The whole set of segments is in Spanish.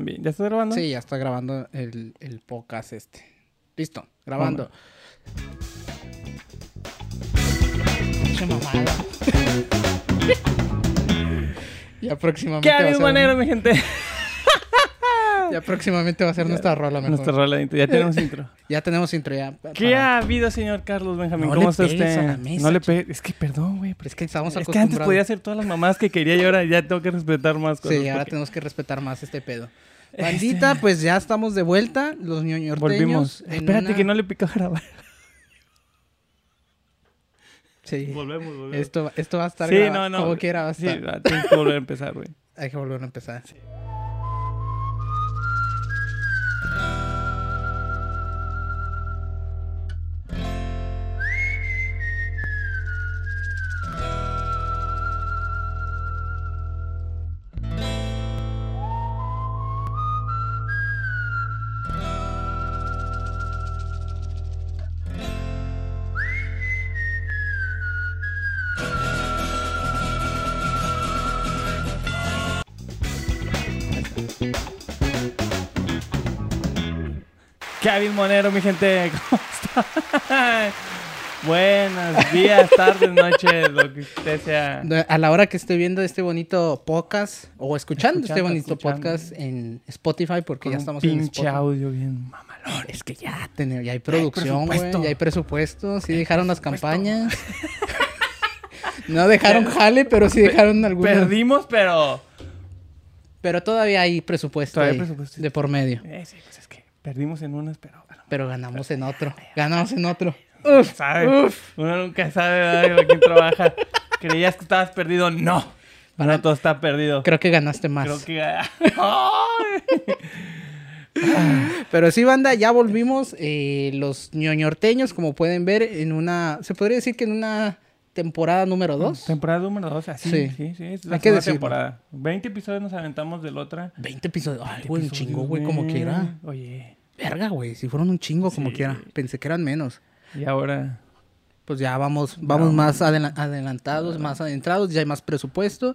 Bien. ¿Ya estás grabando? Sí, ya está grabando el, el podcast este. Listo, grabando. Pinche mamada. ya próximamente. ¿Qué va a habido manera, mi gente? Ya próximamente va a ser nuestra rola mejor. Nuestra rola de intro. Ya tenemos intro. Ya tenemos intro ya. ¿Qué para- ha habido, señor Carlos Benjamín? No ¿Cómo le está usted? a la mesa, no le pegues. Es que perdón, güey. pero Es que estamos Es que antes podía hacer todas las mamadas que quería y ahora ya tengo que respetar más cosas. Sí, ahora porque tenemos que respetar más este pedo. Este- Bandita, pues ya estamos de vuelta. Los ñoñorteños. Volvimos. Espérate una- que no le pica grabar. Sí. Volvemos, volvemos. Esto, esto va a estar sí, grabado no, no. como quiera va a Sí, estar. va, tienes que volver a empezar, güey. Hay que volver a empezar. Kevin Monero, mi gente. ¿Cómo está? Buenos días, tardes, noches, lo que usted sea. A la hora que esté viendo este bonito podcast o escuchando, este bonito escuchando. podcast en Spotify, porque Con ya un estamos en pinche Spotify. audio bien mamalón. Es que ya, tenemos, ya hay producción, güey. Ya hay presupuesto. Sí dejaron las campañas. no dejaron jale, pero sí dejaron algunas. Perdimos, pero. Pero todavía hay presupuesto, Todavía hay presupuesto. de por medio. Eh, sí, pues es que perdimos en unas, pero. bueno, Pero ganamos en otro. Ganamos en otro. Uf, ¿sabe? uf. Uno nunca sabe con quién trabaja. ¿Creías que estabas perdido? No. Para todo está perdido. Creo que ganaste más. Creo que. Pero sí, banda, ya volvimos. eh, los ñoñorteños, como pueden ver, en una. Se podría decir que en una temporada número 2. Temporada número 2, así. Sí. Sí, sí. es Hay la que segunda decirlo. temporada. 20 episodios nos aventamos de la otra. 20 episodios. Ay, 20 güey, un chingo, güey, como quiera. Oye. Verga, güey, si fueron un chingo, como Sí. quiera. Pensé que eran menos. Y ahora. Pues ya vamos, vamos más adela- adelantados, más adentrados, ya hay más presupuesto.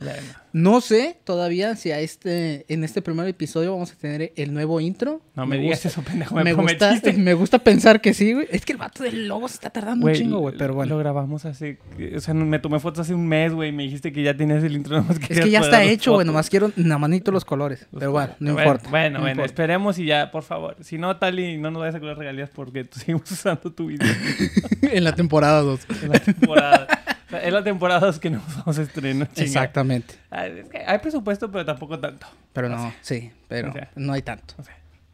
No sé todavía si a este, en este primer episodio vamos a tener el nuevo intro. No me, digas gusta- eso, pendejo. Me, Me gusta, me gusta pensar que sí, güey. Es que el vato del logo se está tardando un chingo, güey. Pero bueno. Lo grabamos hace. O sea, me tomé fotos hace un mes, güey. y Me dijiste que ya tenías el intro. Nomás Es que ya está hecho, güey. Nomás quiero, nada más necesito los colores. Los Pero bueno, no importa. Bueno, no bueno, importa. esperemos y ya, por favor. Si no, tal y no nos vayas a cobrar regalías porque seguimos usando tu video en la temporada 2. en la temporada. O sea, es la temporada dos que nos vamos a estrenar. Exactamente. Es que hay presupuesto, pero tampoco tanto. Pero no, sí, pero o sea. no hay tanto.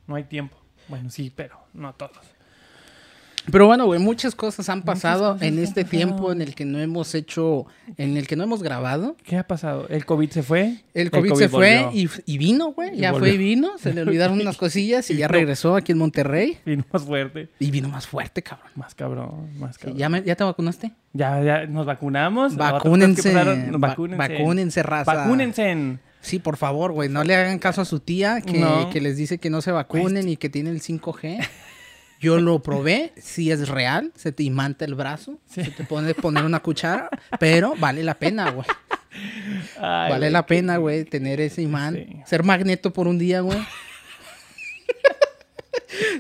No hay tiempo. Bueno, sí, pero no todos. Pero bueno, güey, muchas cosas han pasado cosas en este tiempo en el que no hemos hecho, en el que no hemos grabado. ¿Qué ha pasado? ¿El COVID se fue? El COVID, se fue y, y vino, güey. Ya fue y vino. Se le olvidaron unas cosillas y ya regresó aquí en Monterrey. Vino más fuerte. Y vino más fuerte, cabrón. Más cabrón, más Sí, cabrón. ¿Ya, me- ¿Ya te vacunaste? Ya, ya nos vacunamos. Vacúnense. va- vacúnense. Vacúnense, raza. Vacúnense. Sí, por favor, güey. No le hagan caso a su tía que, No. que les dice que no se vacunen y que tiene el 5G. Yo lo probé, sí es real, se te imanta el brazo, Sí. se te pone poner una cuchara, pero vale la pena, güey. Ay, Vale güey, la pena, güey, tener ese imán. Sí. Ser magneto por un día, güey.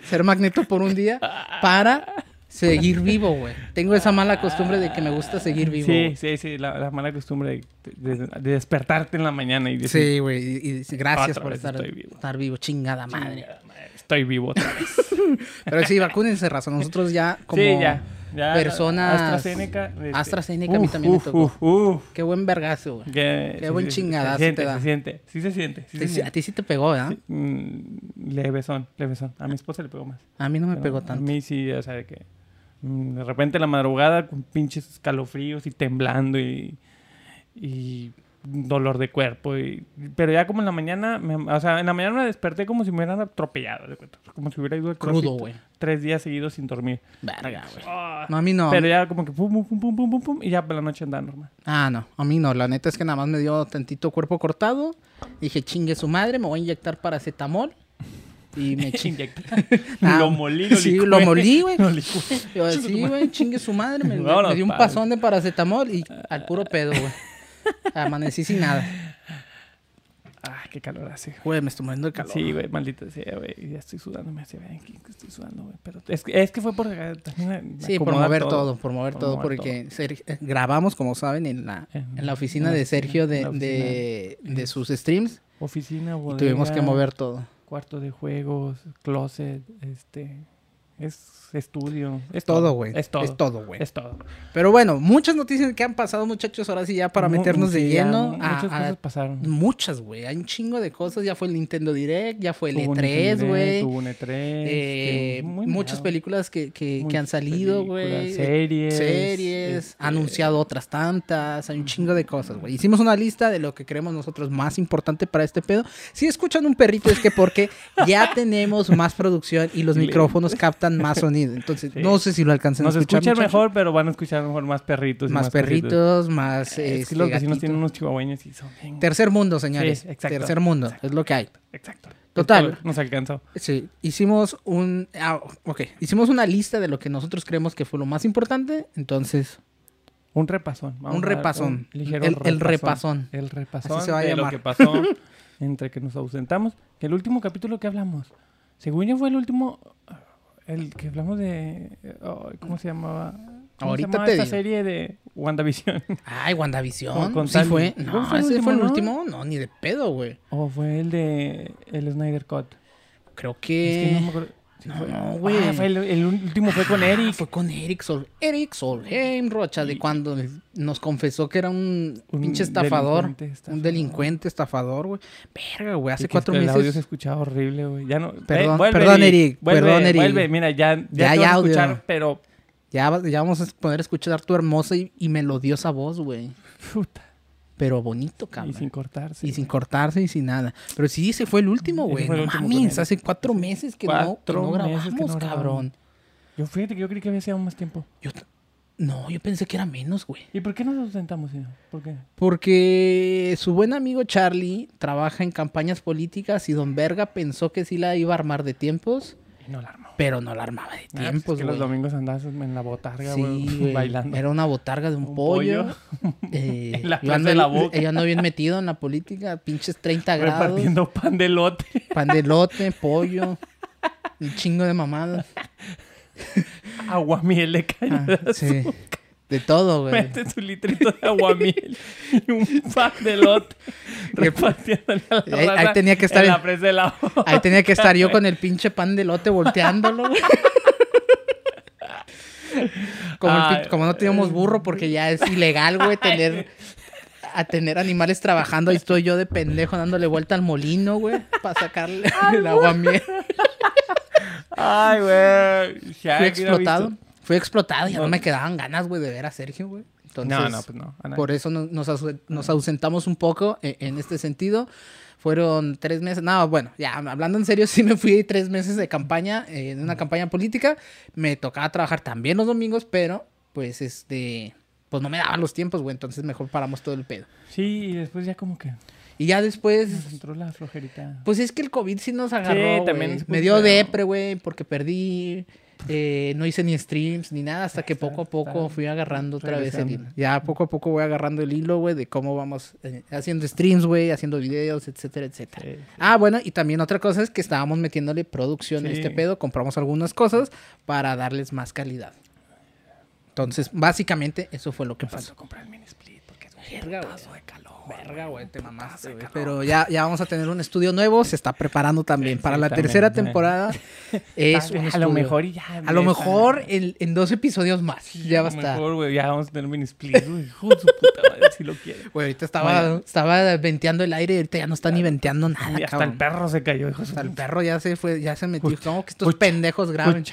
Ser magneto por un día para seguir vivo, güey. Tengo esa mala costumbre de que me gusta seguir vivo. Sí, sí, sí, la, la mala costumbre de, de- de despertarte en la mañana y decir, Sí, güey. Y, y gracias por estar vivo. estar vivo. Chingada madre. "Chingada madre, estoy vivo otra vez. Pero sí, vacúnense, raza. Nosotros ya como sí, ya. ya personas- AstraZeneca. este, AstraZeneca a mí también me tocó. uf. Qué buen vergazo, güey. Qué sí, buen sí, chingadazo Se siente, te da. se siente. Sí se siente. A ti sí te pegó, ¿verdad? Mm, levesón, levesón. A mi esposa le pegó más. A mí no me Pero pegó A tanto. mí sí, o sea, de que mm, de repente en la madrugada con pinches escalofríos y temblando y, y dolor de cuerpo. Y, pero ya como en la mañana, me- o sea, en la mañana me desperté como si me hubieran atropellado, como si hubiera ido al Crudo, güey. Tres días seguidos sin dormir. Verga, güey. Ah, No, a mí no. Pero ya como que pum, pum, pum, pum, pum, pum, y ya por la noche andaba normal. Ah, no. A mí no. La neta es que nada más me dio tantito cuerpo cortado. Dije, chingue su madre, me voy a inyectar paracetamol. Y me chingue. Ah, lo molí, lo sí, lo molí, güey. Yo así, güey, chingue su madre. Me, me- Vámonos, me dio un padre. pasón de paracetamol y al puro pedo, güey. Amanecí sin nada. Ah, qué calor hace. Güey, me estoy muriendo de calor. Sí, güey, maldita sea, güey. Ya estoy sudando, me hace ver que estoy sudando, güey. Pero es que, es que fue por eh, Sí, por mover todo. por mover Por todo, mover porque eh, grabamos, como saben, en la, En- en la oficina de Sergio de, en la oficina. de, de sus streams Oficina, y bodega. tuvimos que mover todo. Cuarto de juegos, closet, este. Es estudio. Es Todo, güey. Es todo. Es todo, güey. Es todo. Pero bueno, muchas noticias que han pasado, muchachos. Ahora sí, ya para Mu- meternos de sí, lleno. a- muchas a- cosas pasaron. muchas, güey. Hay un chingo de cosas. Ya fue el Nintendo Direct, ya fue el Hubo un E3, Nintendo güey. Hubo un E3. Eh, muchas películas que, que, que han salido, güey. series, Series. este- Anunciado otras tantas. Hay un chingo de cosas, güey. Hicimos una lista de lo que creemos nosotros más importante para este pedo. Si escuchan un perrito es que porque ya tenemos más producción y los micrófonos captan más sonido. Entonces, Sí. no sé si lo alcancen Nos a escuchar. escuchan mejor, pero van a escuchar mejor más perritos. y Más cositas. perritos, más. Es este, que los vecinos gatitos. tienen unos chihuahueños y son bien... Tercer mundo, señores. Sí, exacto. Tercer mundo, es lo que hay. Exacto. Total. Esto Nos alcanzó. Sí, hicimos un. ah, ok, hicimos una lista de lo que nosotros creemos que fue lo más importante. Entonces, Un repasón. un repasón. un ligero El- el repasón. El repasón Así se va a de llamar. lo que pasó entre que nos ausentamos. Que el último capítulo que hablamos, según yo fue el último, el que hablamos de, ¿cómo se llamaba? ¿Cómo Ahorita se llamaba te esta digo. serie de WandaVision? ay, WandaVision. Con- sí tal- fue. ¿Cuál No, fue el ese último, fue el no? último. No, ni de pedo, güey. ¿O fue el de el Snyder Cut? Creo Es que no me que. acuerdo. No, güey. Ah, fue el, el último fue con Ah, Eric. Fue con Eric Sol. Eric Solheim, Rocha, de Y- cuando nos confesó que era un, Un pinche estafador. delincuente estafador. Un delincuente estafador, güey. Verga, güey. Hace cuatro el audio se meses. escuchaba horrible, güey. Ya no. Perdón, vuelve, perdón, Eric, Vuelve, perdón, Eric. Vuelve, mira, ya, ya, Ya te hay vas a audio. escuchar, pero. Ya, ya vamos a poder escuchar tu hermosa y, y melodiosa voz, güey. Puta. Pero bonito, Y cabrón. sin cortarse. Y sin cortarse y sin nada. Pero sí, ese fue el último, güey. No mames, hace cuatro meses que, no, que meses grabamos, que no grabamos. cabrón. Yo fíjate que yo creí que había sido más tiempo. Yo no, yo pensé que era menos, güey. ¿Y por qué nos ausentamos, señor? ¿Por qué? Porque su buen amigo Charlie trabaja en campañas políticas y Don Verga pensó que sí la iba a armar de tiempos, Y no la armó. pero no la armaba de Ah, pues tiempos, es que los domingos andabas en la botarga, Sí, güey, bailando. Era una botarga de un, Un pollo. pollo. Eh, En la yo plaza ando de la bien- Boca. Yo ando bien metido en la política, pinches 30 grados. Repartiendo pan de lote. Pan de pollo, un chingo de mamadas. Aguamiel de caña. Ah, sí. De todo, güey. Mete su litrito de aguamiel y un pan de lote. Repartiéndole a la Ahí- ahí raza tenía que estar en el- la presa de la Ahí tenía que estar yo con el pinche pan de elote volteándolo. güey. Como, el como no teníamos burro porque ya es ilegal, güey, tener a tener animales trabajando. Ahí estoy yo de pendejo dándole vuelta al molino, güey, para sacarle el agua miel. Ay, güey. Ya Fui explotado. Fui explotado. Ya no No. me quedaban ganas, güey, de ver a Sergio, güey. Entonces, No, no, pues no. Por eso no- nos, nos ausentamos un poco e- en, este sentido. Fueron tres meses. No, bueno, ya hablando en serio, sí me fui tres meses de campaña, eh, en una campaña política. Me tocaba trabajar también los domingos, pero pues este. Pues no me daban los tiempos, güey. Entonces mejor paramos todo el pedo. Sí, y después ya como que Y ya después. nos entró la flojerita. Pues es que el COVID sí nos agarró. Sí, también Me dio depre, güey, porque perdí. Eh, no hice ni streams ni nada hasta que Está- poco a poco fui agarrando otra vez el hilo. Ya poco a poco voy agarrando el hilo, güey, de cómo vamos eh, haciendo streams, güey, haciendo videos, etcétera, etcétera. Sí, sí. Ah, bueno, y también otra cosa es que estábamos metiéndole producción a este pedo, compramos algunas cosas para darles más calidad. Entonces, básicamente, eso fue lo que pasó. Comprar el mini split porque es un de calor. Verga, güey, te mamaste, güey. Pero ya, ya vamos a tener un estudio nuevo, se está preparando también. Para la tercera temporada es un a lo mejor y ya. A lo mejor en, en dos episodios más. ya va a lo estar. mejor, güey, ya vamos a tener un mini split. güey. Hijo de su puta madre, si lo quiere. Güey, ahorita estaba, estaba venteando el aire y ahorita ya no está ni venteando nada, Y hasta cabrón. el perro se cayó, hijo de su Hasta el perro ya se fue, ya se metió. Como que estos ucha, pendejos graben.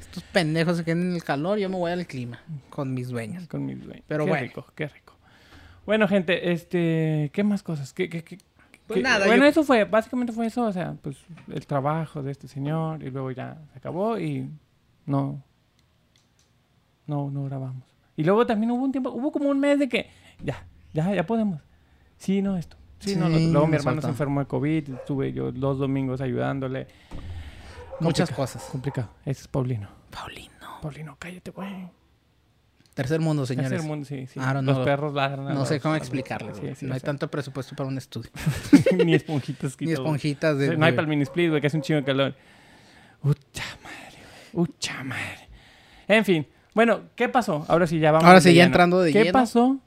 Estos pendejos se queden en el calor, yo me voy al clima con mis dueños. Con mis dueños. Pero qué bueno. rico, qué rico. Bueno, gente, este, ¿qué más cosas? ¿Qué, qué, qué- Pues qué- nada, Bueno, yo- eso fue, básicamente fue eso, o sea, pues el trabajo de este señor y luego ya se acabó y no, no, no grabamos. Y luego también hubo un tiempo, hubo como un mes de que ya, ya, ya podemos. Sí, no, esto. Sí, no, Luego mi hermano se enfermó de COVID, estuve yo dos domingos ayudándole. Muchas Complicado, cosas. Complicado. Ese es Paulino. Paulino. Paulino, cállate, güey. Tercer mundo, señores. Tercer mundo, sí, sí. Los perros ladran. a No sé cómo explicarles, sí, sí, no hay sea, tanto presupuesto para un estudio. Ni esponjitas. Ni esponjitas de... No hay para el mini split, güey, que hace un chingo de calor. Ucha madre, güey. Ucha madre. En fin. Bueno, ¿qué pasó? Ahora sí, ya vamos. Ahora sí, ya lleno. entrando de ¿Qué lleno. pasó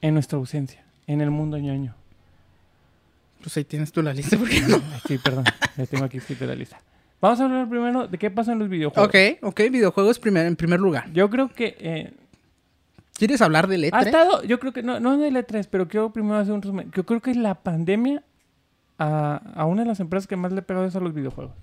en nuestra ausencia? En el mundo ñoño. Pues ahí tienes tú la lista, porque no. Sí, perdón. ya tengo aquí escrito la lista. Vamos a hablar primero de qué pasó en los videojuegos. Ok, ok, videojuegos primer, en primer lugar. Yo creo que eh, ¿Quieres hablar del ha E3? estado, yo creo que no, no del E3, pero quiero primero hacer un resumen. Yo creo que la pandemia a, a una de las empresas que más le ha pegado es a los videojuegos.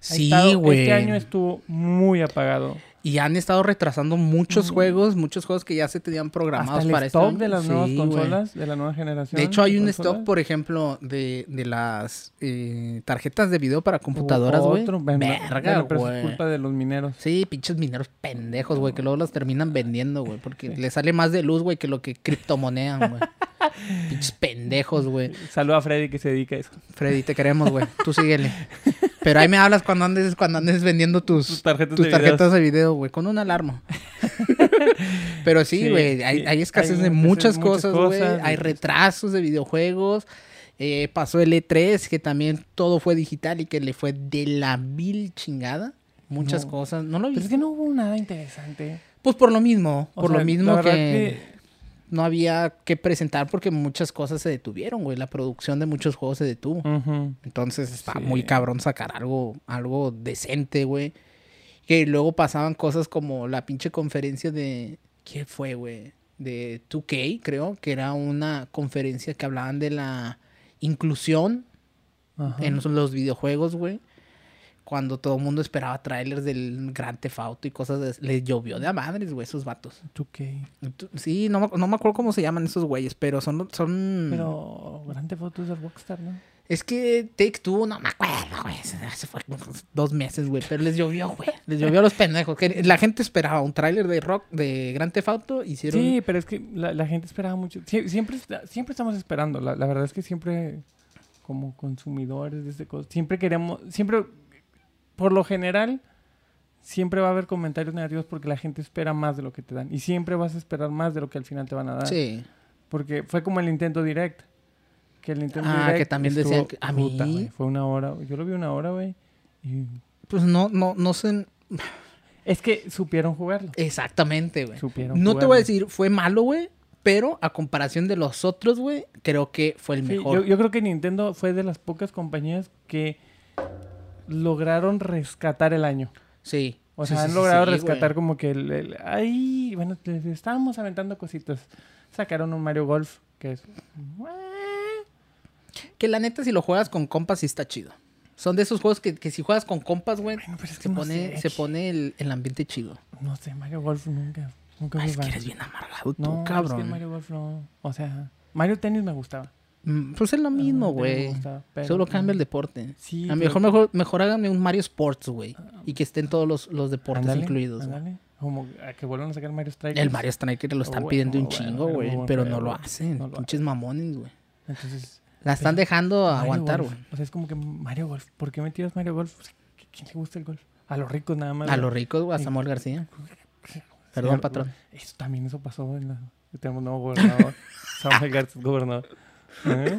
Sí, estado- güey. Este año estuvo muy apagado. Y han estado retrasando muchos juegos, muchos juegos que ya se tenían programados Hasta el para este stock año. de las Sí, nuevas consolas, de la nueva generación. De hecho, hay un consolas. stock, por ejemplo, de, de las eh, tarjetas de video para computadoras, güey. Verga, bueno, pero es güey. culpa de los mineros. Sí, pinches mineros pendejos, güey, que luego las terminan vendiendo, güey, porque le sale más de luz, güey, que lo que criptomonean, güey. pinches pendejos, güey. Saluda a Freddy que se dedica a eso. Freddy, te queremos, güey. Tú síguele. Pero ahí me hablas cuando andes, cuando andes vendiendo tus, Tus tarjetas tus de tarjetas de video, güey, con una alarma. Pero sí, Sí, güey, hay, sí, hay escasez hay de muchas cosas, güey. Hay y- retrasos de videojuegos. Eh, pasó el E3, que también todo fue digital y que le fue de la vil chingada. Muchas No. cosas. ¿No lo Pero es que no hubo nada interesante. Pues por lo mismo. O por sea, lo mismo que, no había que presentar porque muchas cosas se detuvieron, güey. La producción de muchos juegos se detuvo. Entonces está Sí. muy cabrón sacar algo, algo decente, güey. Que luego pasaban cosas como la pinche conferencia de. ¿Qué fue, güey? De 2K, creo, que era una conferencia que hablaban de la inclusión Ajá. en los, los videojuegos, güey. Cuando todo el mundo esperaba trailers del Gran Theft Auto y cosas de... Les llovió de a madres, güey, esos vatos. 2K. Tú- Sí, no, me- no me acuerdo cómo se llaman esos güeyes, pero son... son... Pero grande fotos de Rockstar, ¿no? Es que Take Two, no me acuerdo, güey. Se se fue dos meses, güey. Pero les llovió, güey. Les llovió a los pendejos. Que la gente esperaba un tráiler de rock, de Grand Theft Auto. Hicieron... Sí, pero es que la, la gente esperaba mucho. Sie- siempre, siempre estamos esperando. La, la verdad es que siempre, como consumidores de este cosas, siempre queremos, siempre, por lo general, siempre va a haber comentarios negativos porque la gente espera más de lo que te dan. Y siempre vas a esperar más de lo que al final te van a dar. Sí. Porque fue como el Nintendo Direct. Que el Nintendo Ah, Direct que también estuvo- decían que- a mí- puta, fue una hora. Yo lo vi una hora, güey. Y Pues no, no, no sé... es que supieron jugarlo. Exactamente, güey. Supieron No te voy a decir fue malo, güey. Pero a comparación de los otros, güey, creo que fue el Sí, mejor. yo, yo creo que Nintendo fue de las pocas compañías que lograron rescatar el año. Sí. O sea, sí, han sí, logrado sí, rescatar güey. como que el, el- Ay, bueno, estábamos aventando cositas. Sacaron un Mario Golf, que es... Que la neta, si lo juegas con compas, sí está chido. Son de esos juegos que, que si juegas con compas, güey, Bueno, pero es que se, no pone, se pone el, el ambiente chido. No sé, Mario Golf nunca... Nunca Ah, fui es que eres bien amargado tú, No, es que cabrón. Mario Golf no... O sea, Mario Tennis me gustaba. Mm, Pues es lo mismo, Tennis me güey. Solo cambia el deporte. Sí, a lo mejor, mejor, mejor háganme un Mario Sports, güey. Y que estén todos los, los deportes Ándale, incluidos. güey. ándale. Como a que vuelvan a sacar Mario Strikers. El Mario Striker lo están Bueno, pidiendo un chingo, güey. Pero no lo no hacen. lo Pinches mamones, güey. Entonces... La están dejando Mario aguantar, güey. O sea, es como que Mario Golf. ¿Por qué me tiras Mario Golf? ¿a ¿Quién le gusta el golf? A los ricos nada más. A los ricos, güey. A. Samuel García. Perdón, patrón. Eso también, eso pasó en la... Tenemos un nuevo gobernador. Samuel García es gobernador. ¿Eh?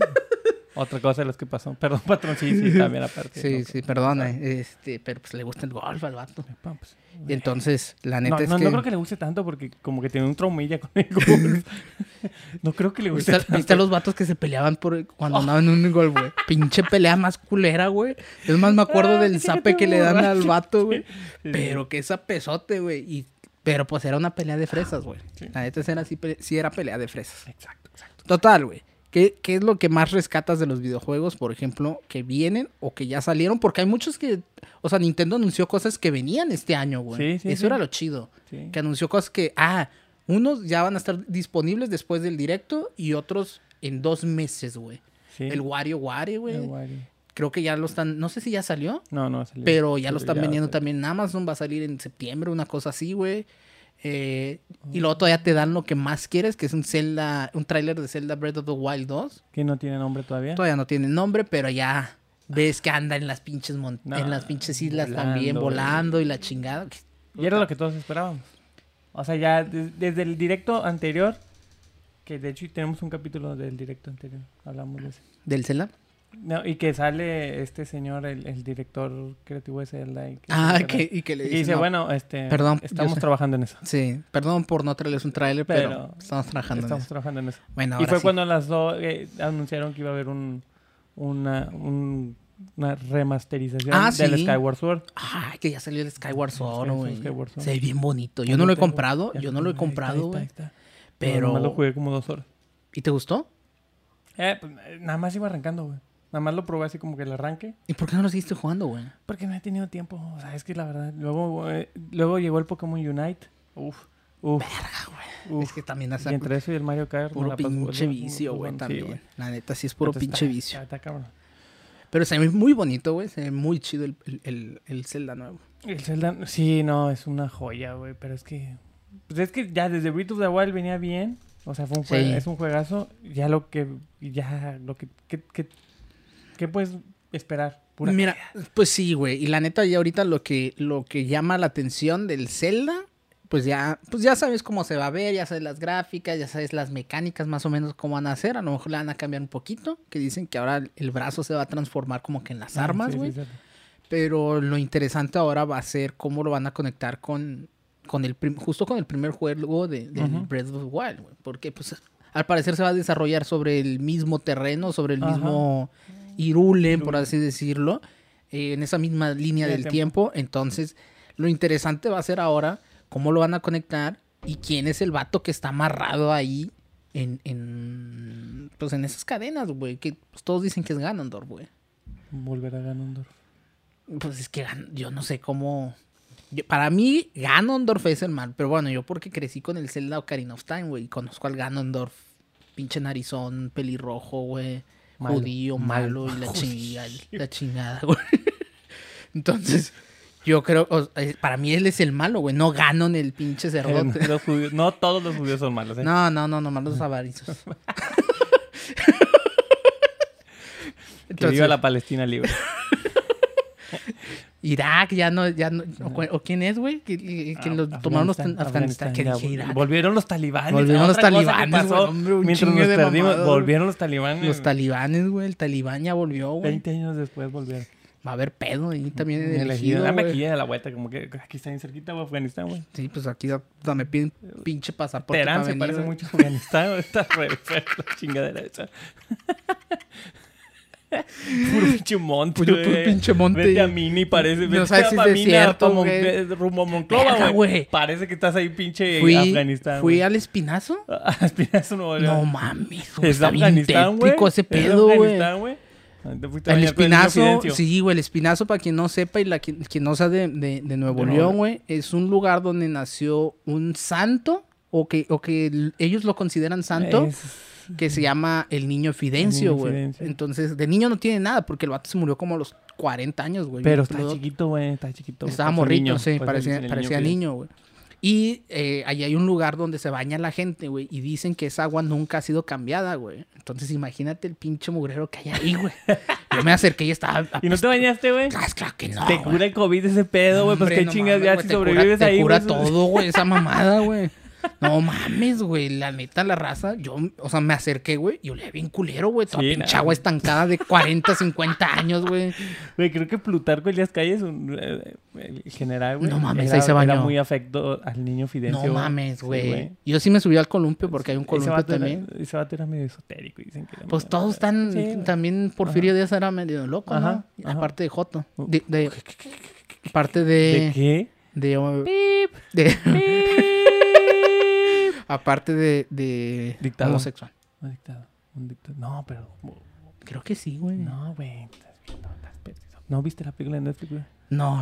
Otra cosa de las que pasó. Perdón, patrón. Sí, sí, también aparte. Sí, No, sí, perdona. Este, pero pues le gusta el golf al vato. pues, Y entonces, la neta no, es no, que... no creo que le guste tanto porque como que tiene un traumilla con el golf. no creo que le guste ¿Viste, tanto. viste a los vatos que se peleaban por cuando andaban en un golf, güey? Pinche pelea más culera, güey. Es más, me acuerdo Ah, del zape que le dan al vato, güey. Sí, sí. Pero que zapezote, güey. Y... Pero pues era una pelea de fresas, güey. Sí. La neta era así, sí era pelea de fresas. Exacto, exacto. Total, güey. ¿Qué, ¿Qué es lo que más rescatas de los videojuegos, por ejemplo, que vienen o que ya salieron? Porque hay muchos que... O sea, Nintendo anunció cosas que venían este año, güey. Sí, sí, Eso sí. era lo chido. Que anunció cosas que... Ah, unos ya van a estar disponibles después del directo y otros en dos meses, güey. Sí. El Wario Wario, El güey. Wario. Creo que ya lo están... No sé si ya salió. No, no salir. Pero ya lo están vendiendo también en Amazon. Va a salir en septiembre, una cosa así, güey. Eh, y luego todavía te dan lo que más quieres, que es un Zelda, un tráiler de Zelda Breath of the Wild 2. Que no tiene nombre todavía. Todavía no tiene nombre, pero ya ves que anda en las pinches mon- No, en las pinches islas volando, también volando y la chingada. Y era lo que todos esperábamos. O sea, ya des- desde el directo anterior, que de hecho tenemos un capítulo del directo anterior, hablamos de ese. ¿Del Zelda? No, y que sale este señor, el, el director creativo de Zelda. Y que, Ah, que- y que le y dice, dice, no, bueno, este, Perdón, estamos trabajando en eso. Sí, perdón por no traerles un tráiler, pero, Pero estamos trabajando en Estamos eso. trabajando en eso. Bueno, y fue sí. cuando las dos eh, anunciaron que iba a haber un, una, un- una remasterización Ah, del sí. Skyward Sword. Ay, que ya salió el Skyward Sword, güey. Se ve bien bonito. Yo no lo he tengo, comprado, ya yo no lo he comprado, güey. Pero... Nomás lo jugué como dos horas. ¿Y te gustó? Eh, pues, nada más iba arrancando, güey. Nada más lo probé así como que el arranque. ¿Y por qué no lo seguiste jugando, güey? Porque no he tenido tiempo. O sea, es que la verdad. Luego, eh, luego llegó el Pokémon Unite. Uf. Uf. uf. Es que también Y hace entre eso y el Mario Kart. puro la pinche vicio, güey, sí, también. La neta, sí es puro Entonces, pinche está- vicio. Está, está cabrón. Pero se ve muy bonito, güey. Se ve muy chido el, el, el, el Zelda nuevo. El Zelda, sí, no, es una joya, güey, pero es que... Pues es que ya desde Breath of the Wild venía bien, o sea, fue un Sí. es un juegazo, ya lo que, ya lo que, que, que, ¿qué puedes esperar? Pura Mira, pues sí, güey. Y la neta, ya ahorita lo que, lo que llama la atención del Zelda, pues ya, pues ya sabes cómo se va a ver, ya sabes las gráficas, ya sabes las mecánicas más o menos cómo van a hacer. A lo mejor le van a cambiar un poquito, que dicen que ahora el brazo se va a transformar como que en las Ah, armas, güey. sí, sí. Pero lo interesante ahora va a ser cómo lo van a conectar con, con el justo con el primer juego de. Breath of the Wild, güey. Porque pues al parecer se va a desarrollar sobre el mismo terreno, sobre el Ajá. mismo Irule, por así decirlo, eh, en esa misma línea Línea de del tiempo. Entonces, lo interesante va a ser ahora cómo lo van a conectar y quién es el vato que está amarrado ahí en, en pues en esas cadenas, güey, que pues, todos dicen que es Ganondorf, güey. Volver a Ganondorf. Pues es que yo no sé cómo. yo- para mí, Ganondorf es el mal. Pero bueno, yo porque crecí con el Zelda Ocarina of Time, güey. Conozco al Ganondorf. Pinche narizón, pelirrojo, güey. Malo, Judío, malo, malo. y la chingada, la chingada, güey. Entonces, yo creo. o- eh, para mí él es el malo, güey. No Ganon el pinche. Los judíos- no todos los judíos son malos, ¿eh? No, no, no, nomás los avarizos. que viva la Palestina libre. Irak ya no, ya no, o, o quién es, güey, que, que- que lo Af- tomaron los Afganistán, que dije Irak. Volvieron los talibanes. Volvieron los talibanes, pasó güey, hombre, un Mientras nos de perdimos, mamadas, volvieron los talibanes. Los talibanes, güey, el talibán ya volvió, güey. 20 años después volvieron. Va a haber pedo ahí también en el Elegido. ejido, Dame aquí de la vuelta, como que aquí está bien cerquita, güey, Afganistán, güey. Sí, pues aquí me piden pinche pasaporte para se venir, parece güey. mucho a Afganistán, güey. Está re la chingadera esa. Puro pinche monte, Puro- pinche monte. Vete a Mini, parece. No sabes a si es desierto, Mon- eh, rumbo a Monclova, güey. Parece que estás ahí pinche Fui, Afganistán, fui al espinazo. Ah, Espinazo, León. No mames, Es Afganistán, güey. ese Es pedo, güey. Ah, a El espinazo, sí, güey, el espinazo, para quien no sepa y la, quien, quien no sea de, de- de Nuevo De León, güey, es un lugar donde nació un santo, o que, o que ellos lo consideran santo, Es- que se llama el niño Fidencio, güey. Entonces, de niño no tiene nada, porque el vato se murió como a los 40 años, güey. Pero está chiquito, güey. Está chiquito. Estaba morrito, sí, parecía, parecía niño, güey. Y eh, ahí hay un lugar donde se baña la gente, güey. Y dicen que esa agua nunca ha sido cambiada, güey. Entonces imagínate el pinche mugrero que hay ahí, güey. Yo me acerqué y estaba... ¿Y no te bañaste, güey? Ah, claro que no, Te cura el COVID ese pedo, güey. Pues qué no chingas ya si te cura- sobrevives te ahí, cura todo, güey, esa mamada, güey. No mames, güey. La neta, la raza, yo, o sea, me acerqué, güey, y olía bien culero, güey. Toda Sí, pinche no. agua estancada de 40, 50 años, güey. Güey, creo que Plutarco Elías Calles, un, eh, general, güey. No mames, era- ahí se bañó. Era muy afecto al niño Fidencio. No güey. mames, Sí, güey. Yo sí me subí al columpio porque hay un Ese columpio era- también. Ese vato era medio esotérico, dicen que era Pues todos están, Sí, también Porfirio Díaz era medio loco, ¿no? Ajá. Aparte de Joto. De, de- aparte de... ¿De qué? de, oh, de- aparte de, de Dictador. homosexual. Un dictador. Un dictador. No, pero... Creo que sí, güey. No. No, güey. Estás viendo, estás perdido. ¿No viste la película de Netflix, güey?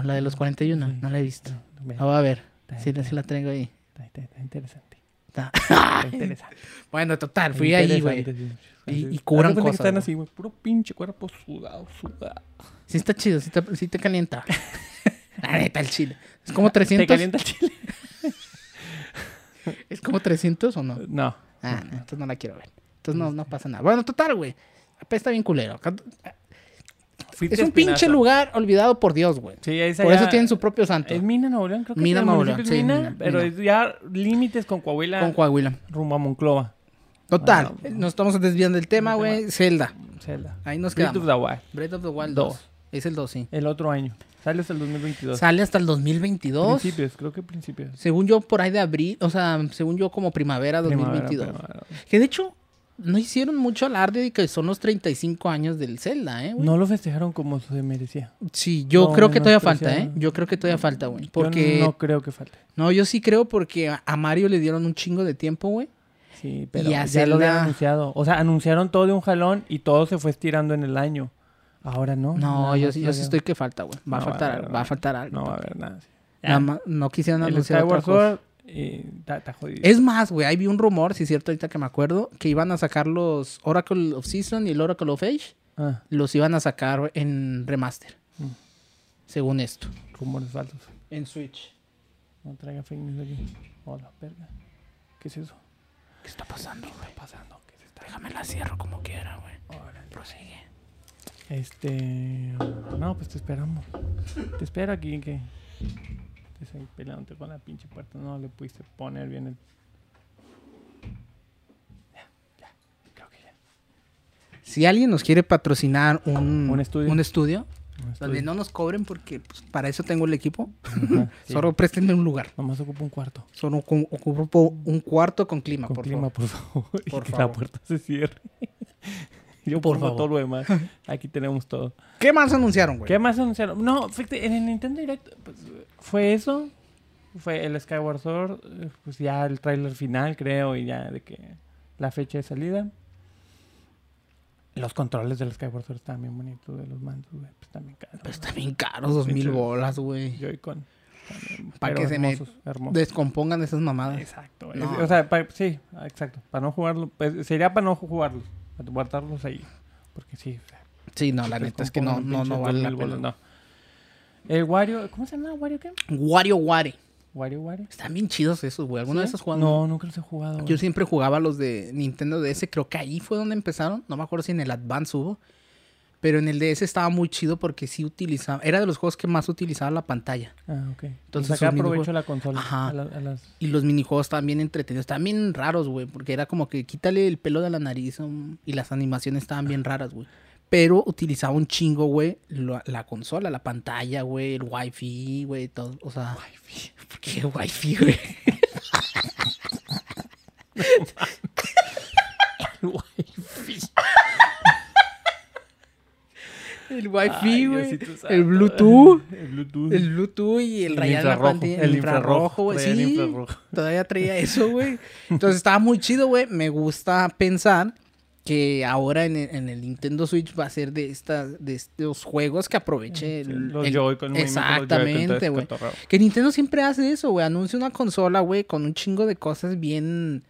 la de los 41, Sí. no la he visto. No, La voy a ver. Sí, sí la tengo ahí. Está, está- interesante. Está- Está interesante. Bueno, total, fui ahí, güey. Sí. Y- y que cosas, están así, güey. Puro pinche cuerpo sudado, sudado. Sí está chido, sí te, sí te calienta. La neta, el chile. ¿Es como ¿Te 300? calienta el chile? ¿Es como 300 o no? No. Ah, no, entonces no la quiero ver. Entonces no, no pasa nada. Bueno, total, güey. Apesta bien culero. Fuiste Es un espinazo. pinche lugar olvidado por Dios, güey. Sí, es Por eso tienen su propio santo. Es Mina, Nuevo León, creo que Mina, es Nuevo León, sí, Mina, Mina, pero es ya límites con Coahuila, Con Coahuila. rumbo a Monclova. Total. Ah, no. Nos estamos desviando del tema, güey. Zelda. Zelda. Ahí nos Breath quedamos. of the Wild. Breath of the Wild Dos. 2. Es el 2, sí. El otro año. Sale hasta el 2022. Sale hasta el 2022. Principios, creo que principios. Según yo, por ahí de abril. O sea, según yo, como primavera Primavera, 2022. primavera. Que de hecho, no hicieron mucho alarde de que son los 35 años del Zelda, ¿eh, güey? No lo festejaron como se merecía. Sí, yo No, creo que todavía falta, ¿eh? Yo creo que todavía falta, güey. Yo Porque. no creo que falte. No, yo sí creo porque a- Mario le dieron un chingo de tiempo, güey. Sí, pero a ya lo habían anunciado. O sea, anunciaron todo de un jalón y todo se fue estirando en el año. Ahora no. No, yo, sí- yo sí estoy que falta, güey. Va a No va a faltar algo. Va a no. faltar algo. No va a haber nada. más- no quisieran El anunciar otra cosa. Está jodido. Es más, güey, ahí vi un rumor, si es cierto, ahorita que me acuerdo, que iban a sacar los Oracle of Season y el Oracle of Age. Ah, Los iban a sacar en remaster. Mm. Según esto. rumores falsos. En Switch. No traiga fake news aquí. Hola, verga. ¿Qué es eso? ¿Qué está pasando, güey? ¿Qué está pasando? ¿Qué se está Déjame la cierro como quiera, güey. Prosigue. Este. No, pues te esperamos. Te espero aquí que. Estés ahí peleándote con la pinche puerta. No le pudiste poner bien el. Ya, ya. Creo que ya. Si alguien nos quiere patrocinar un, Un estudio. un estudio No donde estoy- no nos cobren porque pues, para eso tengo el equipo, Ajá, sí. solo préstenme un lugar. Nomás ocupo un cuarto. Solo ocu- ocupo un cuarto con clima, Con por clima, favor. por favor. y Por que favor. la puerta se cierre. Yo Por pongo favor. todo lo demás. Aquí tenemos todo. ¿Qué más anunciaron, güey? ¿Qué más anunciaron? No, fíjate, en el Nintendo Direct pues, fue eso. Fue el Skyward Sword. eh, Pues ya el tráiler final, creo, y ya de que la fecha de salida. Los controles del Skyward Sword están bien bonitos, de los mandos, güey. Pues también caros. Pues está bien caro, dos mil bolas, güey. Joy-Con. también, Pa' pero que se me hermosos. Descompongan esas mamadas. Exacto. No. es- o sea, pa- sí, exacto. Para no jugarlo. pues, sería para no jugarlos. Guardarlos ahí. Porque sí. Sí, no, la neta es que no, no, no vale la 2000 bolas, pena. no. El Wario, ¿cómo se llama? ¿Wario qué? Wario Ware. Wario Wario. Están bien chidos esos, güey. ¿Alguna ¿Sí? vez has jugado? No, nunca los he jugado. Yo güey. siempre jugaba los de Nintendo DS. Creo que ahí fue donde empezaron. No me acuerdo si en el Advance hubo. Pero en el DS estaba muy chido porque sí utilizaba. Era de los juegos que más utilizaba la pantalla. Ah, ok. Entonces, acá aprovecho la consola. Ajá. A, la- a las... Y los minijuegos estaban bien entretenidos. Estaban bien raros, güey. Porque era como que quítale el pelo de la nariz. um, y las animaciones estaban bien raras, güey. Pero utilizaba un chingo, güey, la, la consola, la pantalla, güey, el wifi, güey, todo. O sea, ¿por qué wifi, güey? El wifi, Ay, güey. Diosito santo. El Bluetooth. El Bluetooth. El Bluetooth y el, El rayar la pantalla. el El infrarrojo, güey. el Sí, infrarrojo. todavía traía eso, güey. Entonces estaba muy chido, güey. Me gusta pensar que ahora en el, en el Nintendo Switch va a ser de estas de estos juegos que aproveche el, los el- el Joy-Con, todo Exactamente, güey. Que Nintendo siempre hace eso, güey. Anuncia una consola, güey, con un chingo de cosas bien,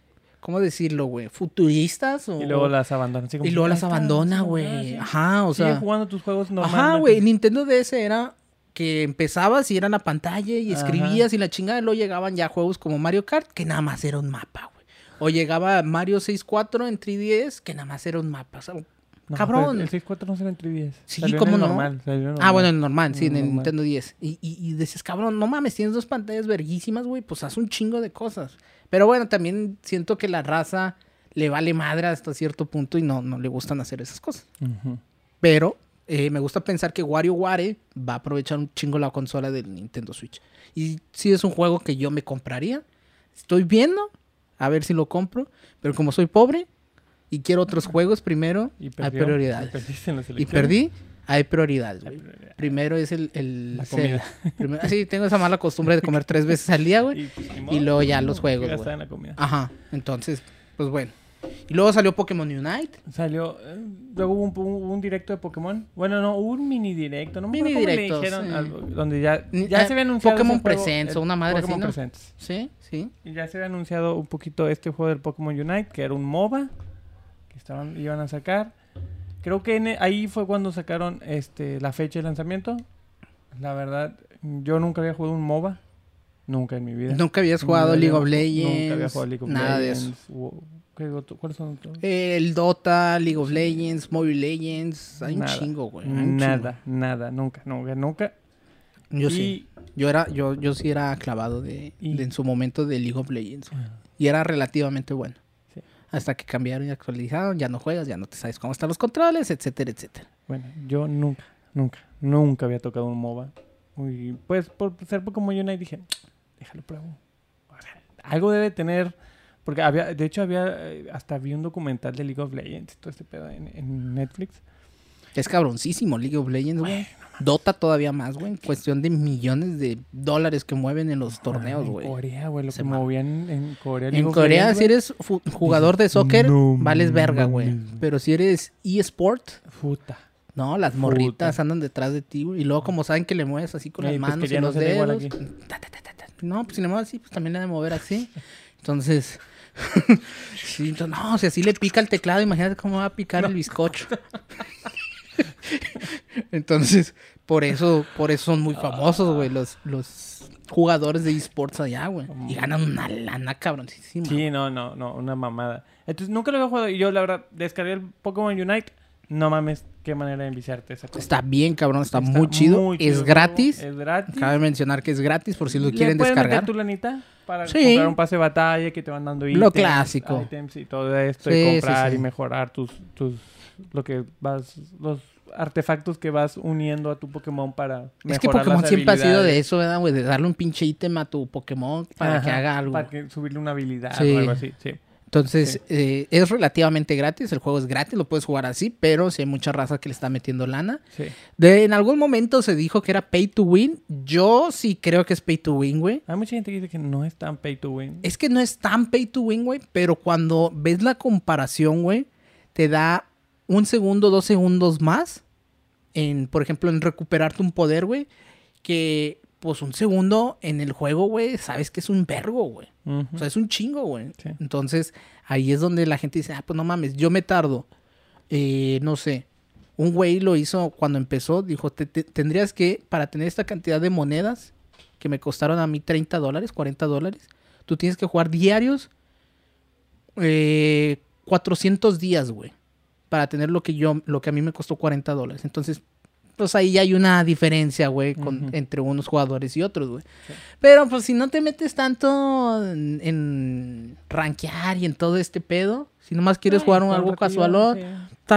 ¿cómo decirlo, güey? Futuristas o Y luego las abandona. así como y luego las abandona, güey. Ajá, o Sigue sea, jugando tus juegos normalmente. Ajá, güey. Nintendo DS era que empezabas y era la pantalla y Ajá. escribías y la chingada. Y luego llegaban ya juegos como Mario Kart, que nada más era un mapa, güey. O llegaba Mario 64 en 3DS, que nada más era un mapa. o sea, No, cabrón. El 6.4 no sale en 3DS. Sí, Salió ¿cómo no? normal, salió en el Ah, normal. bueno, en normal, sí, en En el normal. Nintendo 10. Y, y, y decías, cabrón, no mames, tienes dos pantallas verguísimas, güey, pues haz un chingo de cosas. Pero bueno, también siento que la raza le vale madre hasta cierto punto y no, no le gustan hacer esas cosas. Pero eh, me gusta pensar que WarioWare va a aprovechar un chingo la consola del Nintendo Switch. Y sí es un juego que yo me compraría. Estoy viendo a ver si lo compro. Pero como soy pobre y quiero otros juegos primero, Y hay prioridades. y en perdí, hay prioridades. Hay güey. Primero es el... el La comida. Primero- sí, tengo esa mala costumbre de comer tres veces al día, güey. Y, pues, Y luego ya no, los juegos, güey. en la comida. Ajá. Entonces, pues bueno. Y luego salió Pokémon Unite. Salió, eh, luego hubo un, un- un directo de Pokémon. Bueno, no, hubo un mini directo, no me Mini cómo directo, le dijeron, sí. algo, donde ya, ya eh, se había anunciado Pokémon Presents una madre así, Pokémon ¿no? Presents. Sí, sí. Y ya se había anunciado un poquito este juego del Pokémon Unite, que era un MOBA, que estaban, iban a sacar. Creo que en e- ahí fue cuando sacaron este la fecha de lanzamiento. La verdad, yo nunca había jugado un MOBA. Nunca en mi vida. Nunca habías jugado Nunca League había- of Legends. Nunca había jugado League of nada de eso. Legends, ¿Qué otro- ¿Cuáles son otros? El Dota, League of Legends, Mobile Legends. Hay Nada. un chingo, güey. un Nada, nada, nunca, nunca, nunca. Yo y, sí. Yo era, yo, yo sí era clavado de, Y- de en su momento de League of Legends. güey. Y era relativamente bueno. Hasta que cambiaron y actualizaron, ya no juegas, ya no te sabes cómo están los controles, etcétera, etcétera. Bueno, yo nunca, nunca, nunca había tocado un MOBA. Y pues por ser como Unite dije, déjalo pruebo. O sea, algo debe tener, porque había, de hecho había, eh, hasta vi un documental de League of Legends, todo este pedo en, en Netflix. Es cabroncísimo League of Legends, güey. Dota todavía más, güey. En cuestión de millones de dólares que mueven en los torneos, En güey. Corea, güey, lo Se que movían en Corea. En Corea, si eres jugador de soccer, vales verga, güey. Pero si eres eSport, Puta. no, las morritas andan detrás de ti, güey. Y luego, como saben que le mueves así con Ey, las pues, manos y los dedos. No, pues si le mueves así, pues también le de mover así. Entonces, sí, entonces, no, si así le pica el teclado, imagínate cómo va a picar el bizcocho. Entonces, por eso, por eso son muy famosos, güey, los, los jugadores de esports allá, güey. Y ganan una lana cabroncísima. Sí, no, no, no, una mamada. Entonces nunca lo había jugado y yo la verdad descargué el Pokémon Unite. No mames, qué manera de enviciarte esa cosa. Está bien, cabrón, está, muy chido. muy es chido gratis. Es gratis. Cabe mencionar que es gratis por si lo Le quieren puedes meter descargar. tu lanita para Sí. comprar un pase de batalla que te van dando ítems. Lo clásico. ítems y todo esto. Sí, y comprar sí. y mejorar tus, tus, lo que vas, los artefactos que vas uniendo a tu Pokémon para Es que Pokémon las siempre ha sido de eso, ¿verdad, güey? De darle un pinche ítem a tu Pokémon para que haga algo. Para que subirle una habilidad Sí. o algo así, sí. Entonces, Sí. eh, es relativamente gratis. El juego es gratis, lo puedes jugar así, pero si hay mucha raza que le está metiendo lana. sí. De, en algún momento se dijo que era pay to win. Yo sí creo que es pay to win, güey. Hay mucha gente que dice que no es tan pay to win. Es que no es tan pay to win, güey, pero cuando ves la comparación, güey, te da un segundo, dos segundos más en, por ejemplo, en recuperarte un poder, güey, que pues un segundo en el juego, güey, sabes que es un vergo, güey. O sea, es un chingo, güey. Sí. Entonces, ahí es donde la gente dice, ah, pues no mames, yo me tardo. Eh, no sé. Un güey lo hizo cuando empezó, dijo, "Te- te- tendrías que, para tener esta cantidad de monedas, que me costaron a mí 30 dólares, 40 dólares, tú tienes que jugar diarios eh, 400 días, güey, para tener lo que yo, lo que a mí me costó 40 dólares. Entonces, pues ahí hay una diferencia, güey, con- Ujú. entre unos jugadores y otros, güey. Pero pues si no te metes tanto en, en rankear y en todo este pedo, si nomás quieres Ay, jugar un, algo sí.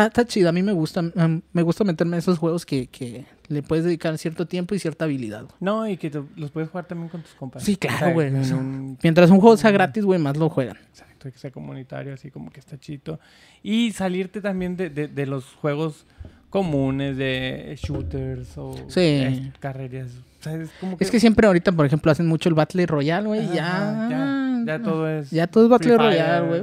está, chido. A mí me gusta, mm, me gusta meterme en esos juegos que, que le puedes dedicar cierto tiempo y cierta habilidad. güey. No, y que te- los puedes jugar también con tus compas. Sí, claro, güey. un- Mientras un juego sea gratis, güey, más lo juegan. Exacto, que sea comunitario, así como que está chito. Y salirte también de, de- de los juegos comunes de shooters o Sí. carreras. O sea, es como que... Es que siempre ahorita, por ejemplo, hacen mucho el Battle Royale, güey. Ya, ya, ya todo es... Ya todo es Battle Free Royale, güey.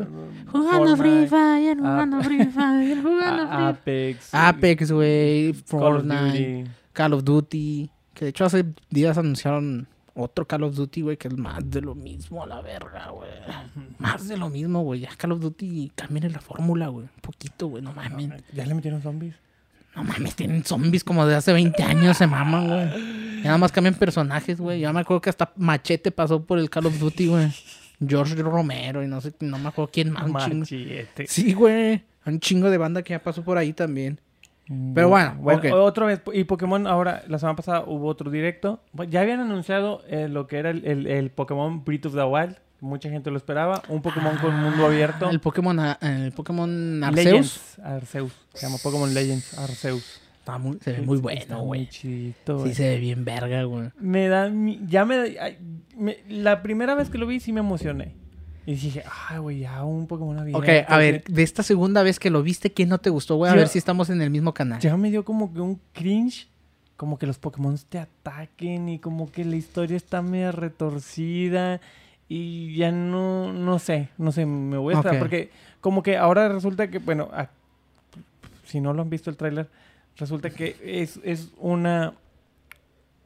Jugando Fortnite, Free Fire, jugando Free Fire, jugando a- Free Apex. Apex, güey, Call of Fortnite. Duty. Call of Duty. Que de hecho hace días anunciaron otro Call of Duty, güey, que es más de lo mismo a la verga, güey. Más de lo mismo, güey. Ya Call of Duty cambian la fórmula, güey. Un poquito, güey. No mames. Ya le metieron zombies. No mames, tienen zombies como de hace 20 años, se maman, güey. Ya nada más cambian personajes, güey. Ya me acuerdo que hasta Machete pasó por el Call of Duty, güey. George Romero y no sé, no me acuerdo quién más. Machete. Sí, güey. Un chingo de banda que ya pasó por ahí también. Pero bueno, ok. otra vez. Y Pokémon ahora, la semana pasada hubo otro directo. Ya habían anunciado eh, lo que era el, el- el Pokémon Breath of the Wild. Mucha gente lo esperaba. Un Pokémon con mundo abierto. Ah, El Pokémon, el Pokémon Arceus. Legends. Arceus. Se llama Pokémon Legends Arceus. Está muy, se ve muy bueno, güey. Sí, se ve bien verga, güey. Me da... Ya me, me- La primera vez que lo vi sí me emocioné. Y dije, ay, güey, ya un Pokémon abierto. Ok, a ver, de esta segunda vez que lo viste, ¿qué no te gustó, güey? A ver si estamos en el mismo canal. Ya me dio como que un cringe. Como que los Pokémon te ataquen y como que la historia está media retorcida. Y ya no, no sé, no sé, me voy a. Porque como que ahora resulta que, bueno, a- si no lo han visto el tráiler, resulta que es, es una...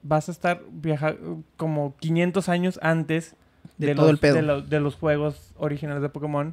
Vas a estar viajando como 500 años antes De de, todo los, el pedo. De, lo- de los juegos originales de Pokémon,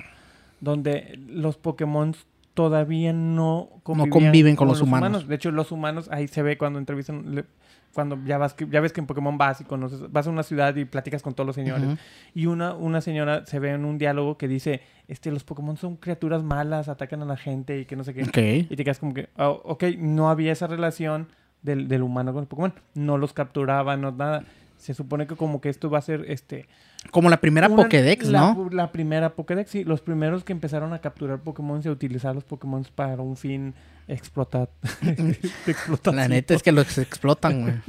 donde los Pokémon todavía no convivían conviven con los humanos. De hecho, los humanos, ahí se ve cuando entrevistan, le- cuando ya vas, ya ves que en Pokémon vas y conoces, vas a una ciudad y platicas con todos los señores. Y una, una señora se ve en un diálogo que dice, este, los Pokémon son criaturas malas, atacan a la gente y que no sé qué. Y te quedas como que, ah, ok, no había esa relación del, del humano con el Pokémon. No los capturaban, no nada. Se supone que como que esto va a ser, este... Como la primera una- Pokédex, la, ¿no? La primera Pokédex, sí. Los primeros que empezaron a capturar Pokémon y a utilizar los Pokémon para un fin explotar. La neta es que los explotan, güey.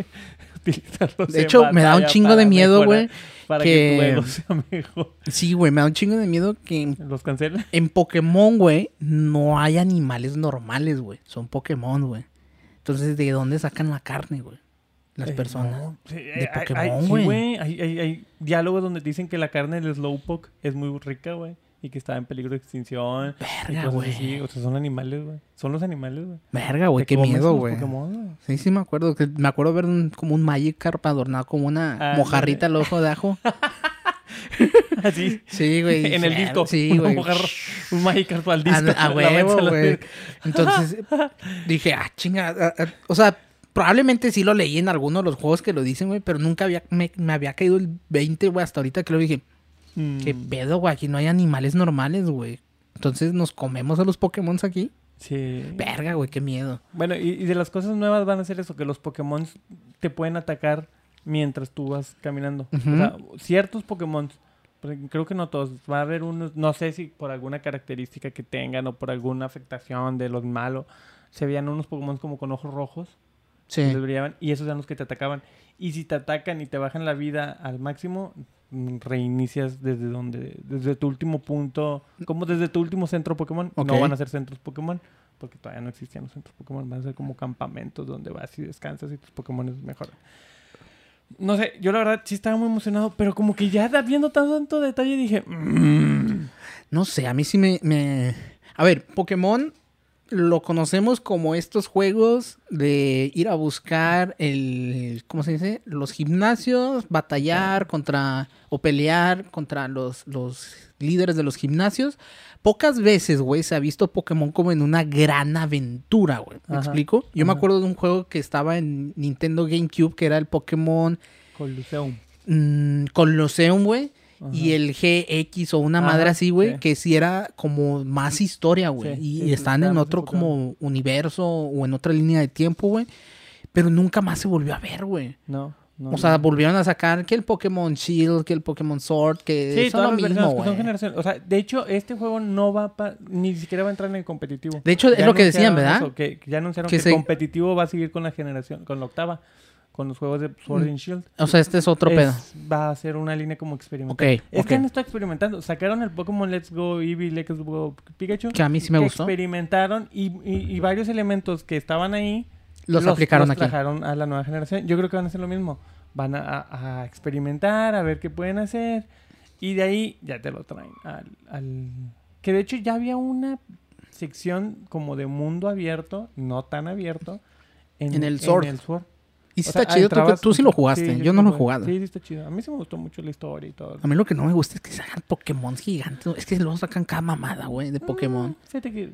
De hecho, me da un chingo de miedo, güey. Para que- que, tu ego sea mejor. Sí, güey, me da un chingo de miedo que Los cancelan. en Pokémon, güey, no hay animales normales, güey. Son Pokémon, güey. Entonces, ¿de dónde sacan la carne, güey? Las Eh, personas. no. Sí, de eh, Pokémon, hay- sí, güey. güey. Hay, hay- diálogos donde dicen que la carne del Slowpoke es muy rica, güey. Y que está en peligro de extinción. Verga, güey. O sea, son animales, güey. Son los animales, güey. Verga, güey, qué miedo, güey. Güey. Sí, sí, me acuerdo. Que, me acuerdo ver un, como un Magikarp adornado como una Ah, mojarrita al ojo de ajo. Así. Sí, güey. en el disco. Sí, güey. un Magikarp al A, disco. a huevo, a la- güey. Entonces dije, ah, chinga. ah, ah, O sea, probablemente sí lo leí en alguno de los juegos que lo dicen, güey, pero nunca había, me, me había caído el 20, güey, hasta ahorita que lo dije. Mm, ¿Qué pedo, güey? Aquí no hay animales normales, güey. Entonces nos comemos a los Pokémon aquí. Sí. Verga, güey, qué miedo. Bueno, y, y de las cosas nuevas van a ser eso, que los Pokémon te pueden atacar mientras tú vas caminando. O sea, ciertos Pokémon, creo que no todos, va a haber unos, no sé si por alguna característica que tengan o por alguna afectación de los malos, se veían unos Pokémon como con ojos rojos, Sí. les brillaban, y esos eran los que te atacaban. Y si te atacan y te bajan la vida al máximo, mm, reinicias desde donde, desde tu último punto, como desde tu último centro Pokémon. Ok. No van a ser centros Pokémon, porque todavía no existían los centros Pokémon, van a ser como campamentos donde vas y descansas y tus Pokémon mejoran. No sé, yo la verdad sí estaba muy emocionado, pero como que ya viendo tanto, detalle dije, "Mm". No sé, a mí sí me, me... A ver, Pokémon lo conocemos como estos juegos de ir a buscar el... ¿Cómo se dice? Los gimnasios, batallar contra... o pelear contra los, los líderes de los gimnasios. Pocas veces, güey, se ha visto Pokémon como en una gran aventura, güey. ¿Me Ajá, explico? Yo me acuerdo de un juego que estaba en Nintendo GameCube, que era el Pokémon Coliseum. mm, Colosseum, güey. Y el GX o una Ajá, madre así, güey, sí. que sí era como más historia, güey. Sí, y sí, están claro, en otro claro. como universo o en otra línea de tiempo, güey. Pero nunca más se volvió a ver, güey. No, no. O sea, no. volvieron a sacar que el Pokémon Shield, que el Pokémon Sword, que Sí, son todas lo las mismo, que son güey. generación. O sea, de hecho, este juego no va pa- ni siquiera va a entrar en el competitivo. De hecho, es lo que decían, ¿verdad? eso, que, ya anunciaron Que que, se- el competitivo va a seguir con la generación, con la octava, con los juegos de Sword Mm. and Shield. O sea, este es otro Es- pedo. Va a ser una línea como experimental. Ok, Es que han estado experimentando. Sacaron el Pokémon Let's Go Eevee, Let's Go Pikachu. Que a mí sí me gustó. experimentaron y, y- y varios elementos que estaban ahí Los, aplicaron aquí. trajeron a la nueva generación. Yo creo que van a hacer lo mismo. Van a, a- a experimentar, a ver qué pueden hacer. Y de ahí ya te lo traen al, al- Que de hecho ya había una sección como de mundo abierto, no tan abierto. En el Sword. Sword. Y sí O sea, está chido, tú, tú sí lo jugaste. sí, yo no lo he jugado. Sí, sí está chido. A mí sí me gustó mucho la historia y todo. A mí lo que no me gusta es que sacan Pokémon gigantes. Es que luego sacan cada mamada, güey, de Pokémon. Mm, Fíjate que...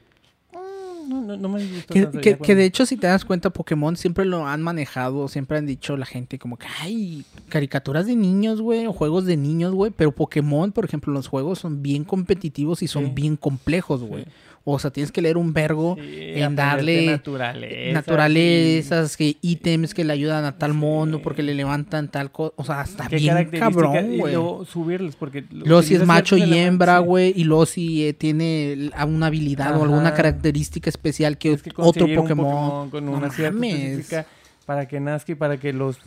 mm, No, no, no me gusta Que, que- de hecho, si te das cuenta, Pokémon siempre lo han manejado, siempre han dicho la gente como que hay caricaturas de niños, güey, o juegos de niños, güey, pero Pokémon, por ejemplo, los juegos son bien competitivos y son Sí. bien complejos, güey. Sí. O sea, tienes que leer un vergo Sí, en darle naturaleza, naturalezas, que ítems que le ayudan a tal mono porque le levantan tal cosa. O sea, está bien cabrón, y güey. luego subirles porque lo- Luego si es macho y hembra, sí. güey, y luego si eh, tiene alguna habilidad o alguna característica especial que, otro conseguir un Pokémon. con No una cierta específica para que nazca y para que los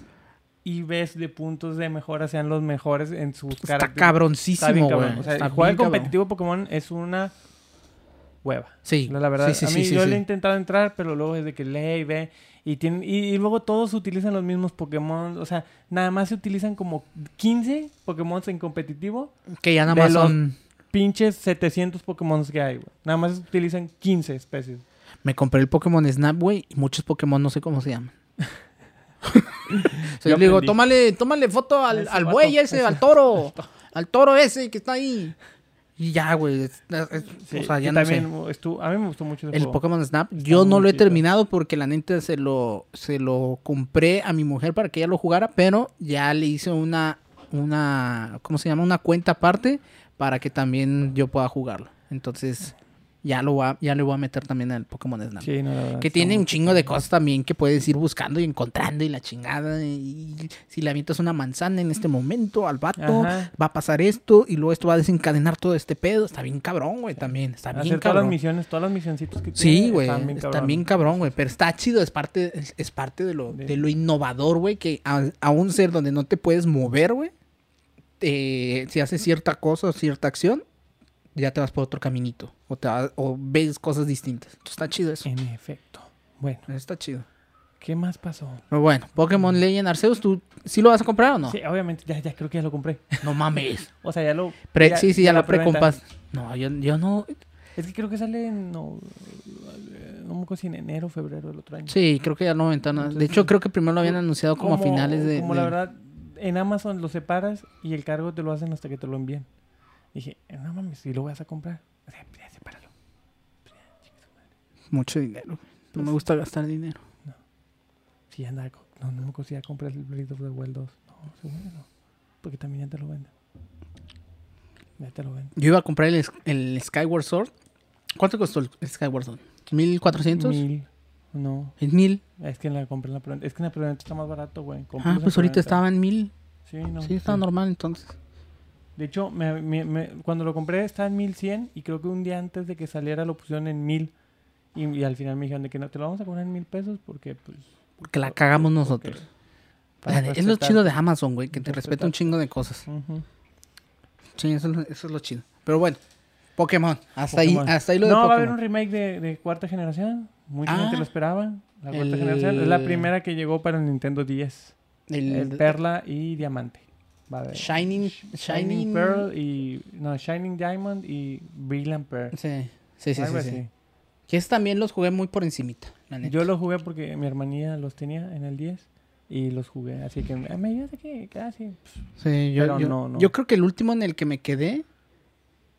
IVs de puntos de mejora sean los mejores en sus Está cabroncísimo, cabrón. güey. O sea, jugar competitivo Pokémon es una hueva. Sí, La, la verdad, sí, sí, a mí sí, yo le he intentado entrar, pero luego es de que lee y ve. Y, tienen, y, y luego todos utilizan los mismos Pokémon. O sea, nada más se utilizan como 15 Pokémon en competitivo. Que ya nada de más los- son... Pinches 700 Pokémon que hay, güey. Nada más se utilizan 15 especies. Me compré el Pokémon Snap, güey, y muchos Pokémon no sé cómo se llaman. Yo le digo, tómale, tómale foto al, Ese al vato, buey ese, ese. al toro. al toro ese que está ahí. Y ya, güey. Sí, o sea, ya no sé. también estuvo- a mí me gustó mucho ese El juego. Pokémon Snap, Está yo no lo he chido. terminado porque la neta se lo, se lo compré a mi mujer para que ella lo jugara, pero ya le hice una, una, ¿cómo se llama? Una cuenta aparte para que también yo pueda jugarlo. Entonces, ya lo voy a- ya le voy a meter también al Pokémon Snap. Sí, no, verdad, Que tiene un chingo de cosas también que puedes ir buscando y encontrando y la chingada. Y si le avientas una manzana en este momento al vato, Ajá. va a pasar esto y luego esto va a desencadenar todo este pedo. Está bien cabrón, güey, también. Está bien Hacer todas cabrón. las misiones, todas las misioncitas que Sí, tiene, güey. están bien Está cabrón. bien cabrón, güey. Pero está chido, es parte, es, parte de lo, De- de lo innovador, güey. Que a, a un ser donde no te puedes mover, güey. eh, si haces cierta cosa o cierta acción, ya te vas por otro caminito. O, te vas- o ves cosas distintas. Entonces, está chido eso. En efecto. Bueno, Está chido. ¿qué más pasó? Bueno, Pokémon Legend Arceus, ¿tú sí lo vas a comprar o no? Sí, obviamente, ya, ya creo que ya lo compré. No mames. O sea, ya lo... Pre- ya- sí, sí, ya, la preventa. precompas. No, yo, yo no. Es que creo que sale en... No, no me acuerdo si en enero o febrero del otro año. Sí, creo que ya no ventana. De Entonces, hecho, creo que primero lo habían anunciado como, a finales de. Como la de- verdad, en Amazon lo separas y el cargo te lo hacen hasta que te lo envían. Dije, no mames, si lo vas a comprar. O sea, ya sepáralo. Mucho dinero. No me Pues- gusta gastar dinero. Sí, anda, co- no, no me si ya compré el Breath of the Wild 2. No, seguro no. Porque también ya te lo venden. Ya te lo venden. Yo iba a comprar el, el Skyward Sword. ¿Cuánto costó el Skyward Sword? ¿1400? Mil. No, ¿Es mil? es que la compré en la preventa. Es que en la preventa está más barato, güey. Ah, en pues ahorita estaba en mil. Sí, no. sí, estaba sí. normal entonces. De hecho, me- me- me- cuando lo compré estaba en 1100 y creo que un día antes de que saliera lo pusieron en 1000. Y, y al final me dijeron de que no te lo vamos a cobrar en mil pesos porque, pues. Porque la cagamos nosotros. es lo chido de Amazon, güey, que te respetar. respeta un chingo de cosas. Ujú. Sí, eso, es lo- eso es lo chido. Pero bueno, Pokémon. Hasta ahí, hasta ahí lo de No, va a haber un remake de, de cuarta generación. Mucha Ah. gente lo esperaba. La cuarta El- generación es la primera que llegó para el Nintendo 10. El, El Perla y Diamante. A Shining, Shining Shining Pearl y. No, Shining Diamond y Brilliant Pearl. Sí, sí, sí, Algo sí, sí. así. Que es también los jugué muy por encimita, la neta. Yo lo jugué porque mi hermanilla los tenía en el 10 y los jugué. Así que "Ah, me ayudas aquí, casi. Sí, yo, Pero yo, no, no. yo creo que el último en el que me quedé.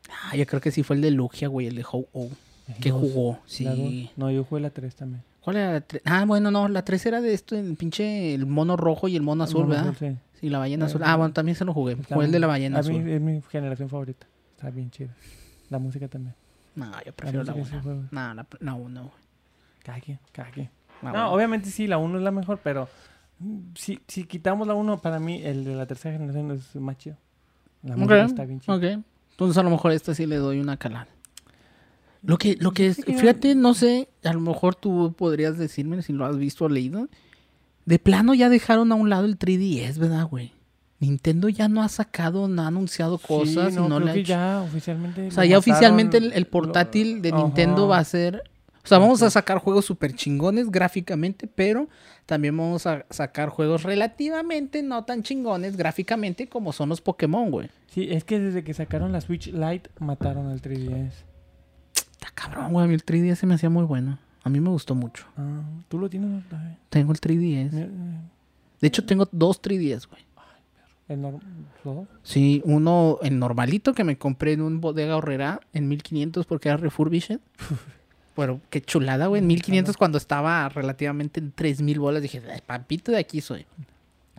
Ah, yo creo que sí fue el de Lugia, güey, el de Ho-Oh. Que jugó, sí. No, yo jugué la 3 también. ¿Cuál era la 3? Ah, bueno, no, la 3 era de esto, el pinche el mono rojo y el mono azul, Mono ¿verdad? azul, sí. Sí, la ballena Eh, azul. Ah, bueno, también se lo jugué. Fue el de la ballena a azul. mí es mi generación favorita. Está bien chido. La música también. No, yo prefiero la música 1. sí fue- No, la, la 1, güey. Cada quien, cada quien. No, uno. obviamente sí, la 1 es la mejor, pero si, si quitamos la 1, para mí el de la tercera generación es más chido. La Ok, música está bien chida. ok. Entonces a lo mejor esta sí le doy una calada. Lo que, lo que es, fíjate, no sé, a lo mejor tú podrías decirme si lo has visto o leído. De plano ya dejaron a un lado el 3DS, ¿verdad, güey? Nintendo ya no ha sacado, no ha anunciado cosas Sí, y no creo le ha que hecho- ya oficialmente. O sea, ya oficialmente el, el portátil de Nintendo va a ser... O sea, vamos a sacar juegos súper chingones gráficamente, pero también vamos a sacar juegos relativamente no tan chingones gráficamente como son los Pokémon, güey. Sí, es que desde que sacaron la Switch Lite mataron al 3DS. Está cabrón, güey. A mí el 3DS se me hacía muy bueno. A mí me gustó mucho. Ah, ¿Tú lo tienes? Tengo el 3DS. mira, De hecho, tengo dos 3DS, güey. El norm- ¿lo? Sí, uno en normalito que me compré en un bodega horrera en 1500 porque era refurbished. Pero qué chulada, güey. En 1500 cuando estaba relativamente en 3000 bolas. Dije, "Ay, papito de aquí soy.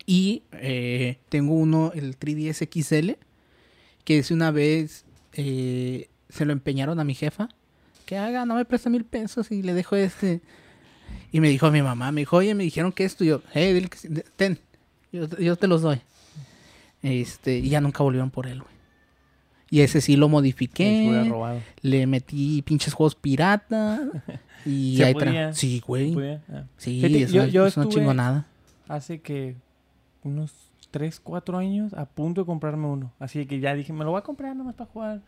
Y eh, tengo uno, el 3DS XL, que es una vez eh, se lo empeñaron a mi jefa. Que haga, no me presta mil pesos y le dejo este. Y me dijo mi mamá, me dijo, oye, me dijeron que esto. Y yo, hey, dile que ten, yo, yo te los doy. Este, y ya nunca volvieron por él, güey. Y ese sí lo modifiqué. Le metí pinches juegos pirata. Y ¿Se ahí podía? Sí, güey. Ah. Sí, Fíjate, yo- yo es una estuve- chingonada. Hace que unos 3, 4 años a punto de comprarme uno. Así que ya dije, me lo voy a comprar nomás para jugar.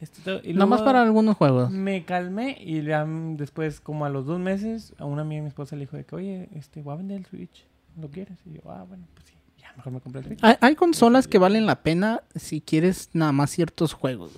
Esto, todo. y Nada más luego para algunos juegos. Me calmé y ya después, como a los dos meses, a una amiga de mi esposa le dijo de que, oye, este, voy a vender el Switch. ¿Lo quieres? Y yo, ah, bueno, pues sí. Ya, mejor me compré el Switch. Hay, hay consolas que valen la pena si quieres nada más ciertos juegos.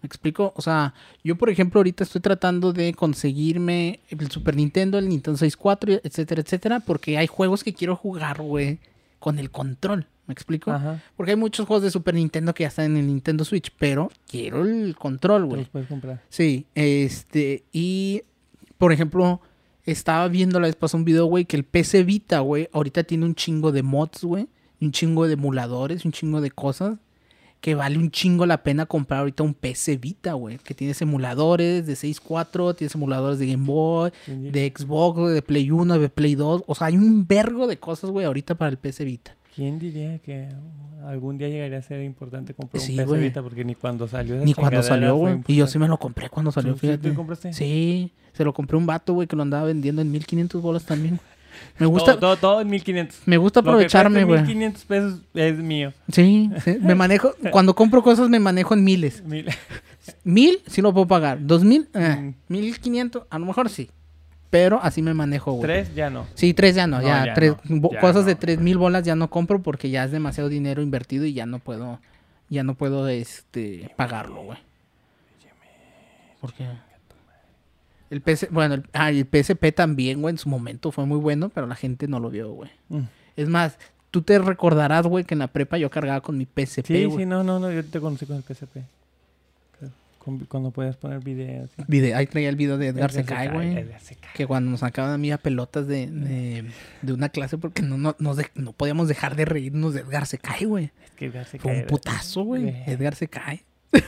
¿Me explico? O sea, yo por ejemplo ahorita estoy tratando de conseguirme el Super Nintendo, el Nintendo 64, etcétera, etcétera, porque hay juegos que quiero jugar, güey, con el control. ¿Me explico? Ajá. Porque hay muchos juegos de Super Nintendo que ya están en el Nintendo Switch, pero quiero el control, güey. los puedes comprar. Sí, este, y por ejemplo, estaba viendo la vez pasada un video, güey, que el PC Vita, güey, ahorita tiene un chingo de mods, güey, un chingo de emuladores, un chingo de cosas, que vale un chingo la pena comprar ahorita un PC Vita, güey, que tiene emuladores de 6.4, tienes emuladores de Game Boy, Sí. de Xbox, de Play 1, de Play 2, o sea, hay un vergo de cosas, güey, ahorita para el PC Vita. ¿Quién diría que algún día llegaría a ser importante comprar Sí, un PC. Vita? Porque ni cuando salió esa Ni cuando salió, güey. Y yo sí me lo compré cuando salió, ¿Tú fíjate. lo compraste? Sí, se lo compré un vato, güey, que lo andaba vendiendo en 1500 bolas también. Me gusta, Todo, todo, todo en 1500. me gusta aprovecharme, güey. 1500 pesos es mío. Sí, sí, me manejo, cuando compro cosas me manejo en miles. Mil- Mil, sí lo puedo pagar. Dos mil, eh, Mm. mil quinientos, a lo mejor sí. Pero así me manejo, güey. Tres ya no. Sí, tres ya no, No, ya, ya tres, no, bo- ya cosas de tres mil bolas ya no compro porque ya es demasiado dinero invertido y ya no puedo, ya no puedo, este, pagarlo, güey. ¿Por qué? El bueno, el, ah, el PSP también, güey, en su momento fue muy bueno, pero la gente no lo vio, güey. Mm. Es más, tú te recordarás, güey, que en la prepa yo cargaba con mi PSP, Sí, güey. sí, no, no, no, yo te conocí con el PSP. Con- cuando puedes poner videos. sí. Vide- ahí traía el video de Edgar se cae, güey. Edgar cae. Que cuando nos sacaban a mí a pelotas de, de, de una clase porque no, no, nos de- no podíamos dejar de reírnos de Edgar se cae, güey. Es que Edgar se Fue un putazo, güey. Güey. Edgar se cae.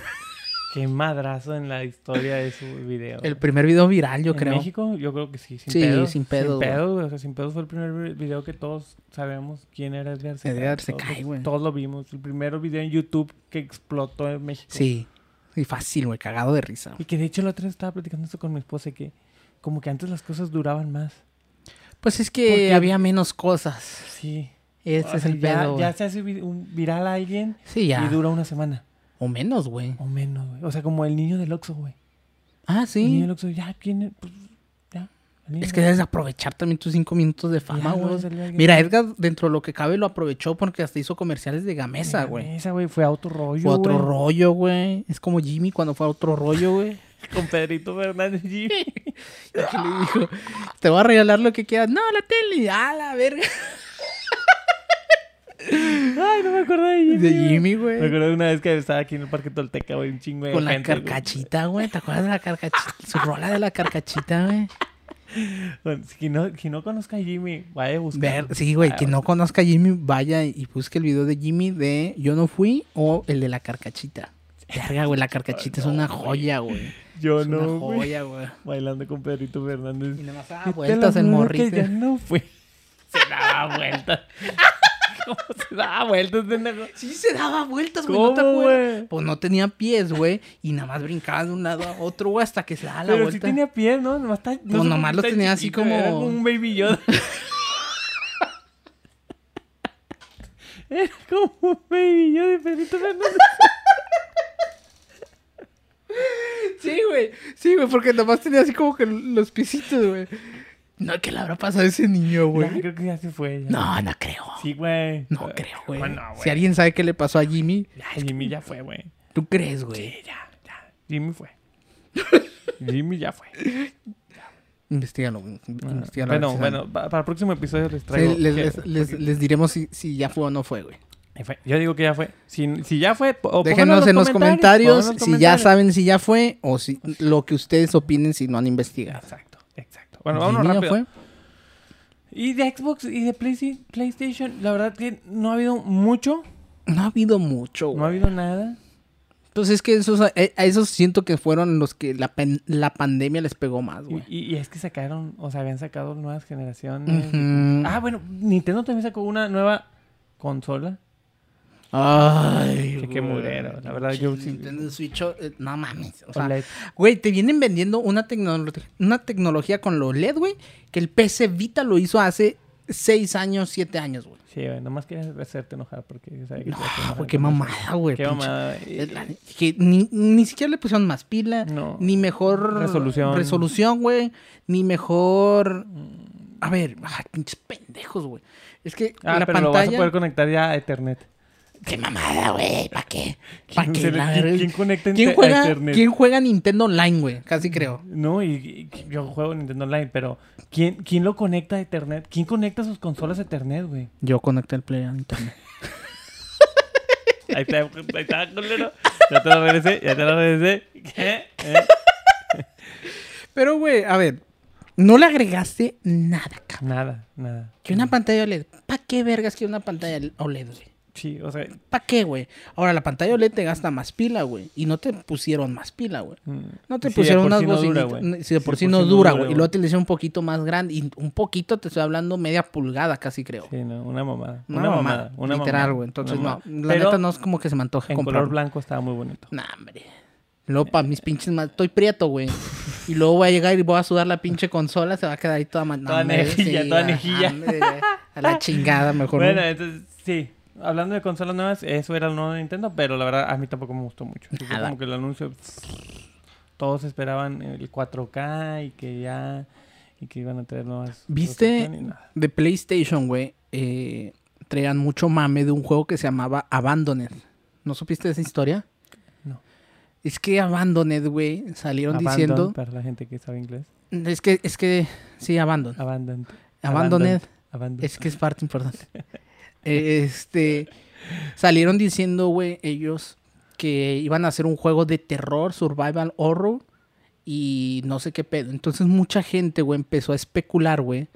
Qué madrazo en la historia de su video. El primer video viral, yo ¿En creo. México? Yo creo que sí, sin Sí, pedos. sin güey. Sin pedos, güey. O sea, sin pedos fue el primer vi- video que todos sabemos quién era Edgar se Edgar Todos- güey. Todos lo vimos. El primer video en YouTube que explotó en México. Sí. Sí, fácil, güey. Cagado de risa. Y que de hecho la otra vez estaba platicando esto con mi esposa que como que antes las cosas duraban más. Pues es que había menos cosas. Sí. Ese O es el ya, pedo, ya se hace un viral a alguien Sí, ya. y dura una semana. O menos, güey. O menos, güey. O sea, como el niño del Oxxo, güey. Ah, El niño sí. del Oxxo, ya, ¿quién es? Pues, Es que debes aprovechar también tus cinco minutos de fama, güey. alguien- Mira, Edgar, dentro de lo que cabe, lo aprovechó porque hasta hizo comerciales de Gamesa, güey. Esa, güey, fue a otro rollo, Fue otro güey. rollo, güey. Es como Jimmy cuando fue a otro rollo, güey. Con Pedrito Fernández Jimmy. Y que le dijo, te voy a regalar lo que quieras. No, la tele. Ah, la verga. Ay, no me acuerdo de Jimmy. De güey. Jimmy, Me güey. acuerdo de una vez que estaba aquí en el Parque Tolteca, güey, un chingo de Con la gente, carcachita, güey. ¿Te acuerdas de la carcachita? Su rola de la carcachita, güey. Bueno, si no, si no conozca a Jimmy, vaya a buscar. Ver, sí, güey. Quien no conozca a Jimmy, vaya y busque el video de Jimmy de Yo no fui o el de la carcachita. Verga, güey. La carcachita es una joya, güey. Yo Es no, una joya, güey. Bailando con Pedrito Fernández. Y nada más daba te vueltas el morrito. que ya no fue. Se daba vueltas. ¿Cómo se daba vueltas, pendejo? Sí se daba vueltas, güey. ¿No te ¿Cómo, acuerdas? güey? Pues no tenía pies, güey. Y nada más brincaba de un lado a otro, güey, hasta que se daba la Pero vuelta. sí tenía pies, ¿no? Nomás, está, no Pues nomás está tenía así como- Era como un baby Yoda. era como un baby Yoda de Pedrito Fernández. Sí, güey. Sí, güey, porque nomás tenía así como que los piecitos, güey. No, ¿qué le habrá pasado a ese niño, güey? creo que ya se fue. ya. No, no creo. Sí, güey. No creo, güey. Bueno, güey. si alguien sabe qué le pasó a Jimmy, Ya, Jimmy ya fue, güey. ¿tú crees, güey? Sí, ya, ya. Jimmy fue. Jimmy ya fue. Investígalo, Bueno, bueno, para el próximo episodio les Sí, traigo. les, que- les- les- porque- les diremos si, si ya fue o no fue, güey. Yo digo que ya fue. Si, si ya fue, o Déjenos en los comentarios si ya saben si ya fue o si lo que ustedes opinen si no han investigado. Exacto. Bueno, vámonos rápido. fue. Y de Xbox y de Playsta- PlayStation, la verdad que no ha habido mucho. No ha habido mucho, güey. No ha habido nada. Pues es que esos, a, a esos siento que fueron los que la, la pandemia les pegó más, güey. y- y es que sacaron, o sea, habían sacado nuevas generaciones. Ah, bueno, Nintendo también sacó una nueva consola. Ay, qué güey. mugrero, la verdad, yo sí- Nintendo Switch, eh, no mames. O sea, güey, te vienen vendiendo una, tecnolo- una tecnología con lo LED, güey, que el PC Vita lo hizo hace 6 años, 7 años, güey. Sí, güey, nomás quería hacerte enojar porque sabía que No, güey, qué mamada, güey. Qué mamada. La- que ni, ni siquiera le pusieron más pila, No. ni mejor Resolución. resolución, güey, ni mejor... A ver, ay, pinches pendejos, güey. Es que Ah, la pero lo vas a pantalla... poder conectar ya a Ethernet. Qué mamada, güey, ¿para qué? ¿Para ¿Quién qué? conecta ¿Quién ente- a juega, Ethernet? ¿Quién juega Nintendo Online, güey? Casi creo. No, y, y- yo juego Nintendo Online, pero ¿quién, ¿quién lo conecta a Ethernet? ¿Quién conecta sus consolas a Ethernet, güey? Yo conecté el Play a Internet. Ahí está, ahí está, culero. Ya te lo regresé, ya te lo regresé. ¿Qué? ¿Eh? Pero, güey, a ver, no le agregaste nada, cabrón. Nada, nada. Que una pantalla OLED. ¿Para qué vergas que una pantalla OLED, güey? Sí, o sea, ¿Para qué, güey? Ahora, la pantalla OLED te gasta más pila, güey. Y no te pusieron más pila, güey. mm, No te pusieron unas sí no bocinitas. si de por sí, por no sí no dura, güey. Y luego te le hicieron un poquito más grande. Y un poquito te estoy hablando media pulgada, casi creo. Sí, no, una mamada. Una, Una, mamada, mamada. Una literal, güey. Entonces, no. La Pero neta no es como que se me antoje En comprar. color blanco estaba muy bonito. Nah, hombre. Para mis pinches más. Estoy prieto, güey. Y luego voy a llegar y voy a sudar la pinche consola. Se va a quedar ahí toda. ma- no, Toda nejilla, toda a- nejilla. güey. A la chingada, mejor. Bueno, no. entonces, sí. Hablando de consolas nuevas, eso era el nuevo Nintendo, pero la verdad a mí tampoco me gustó mucho. Nada. como que el anuncio, todos esperaban el 4K y que ya, y que iban a tener nuevas... ¿Viste? nada. De PlayStation, güey. Eh, traían mucho mame de un juego que se llamaba Abandoned. ¿No supiste de esa historia? No. Es que Abandoned, güey, salieron Abandon, diciendo. Para la gente que sabe inglés. Es que, es que, sí, Abandon. Abandon. Abandoned. Abandon. Es que es parte importante. este. Salieron diciendo, güey, ellos que iban a hacer un juego de terror, survival horror y no sé qué pedo. Entonces mucha gente, güey, empezó a especular, güey,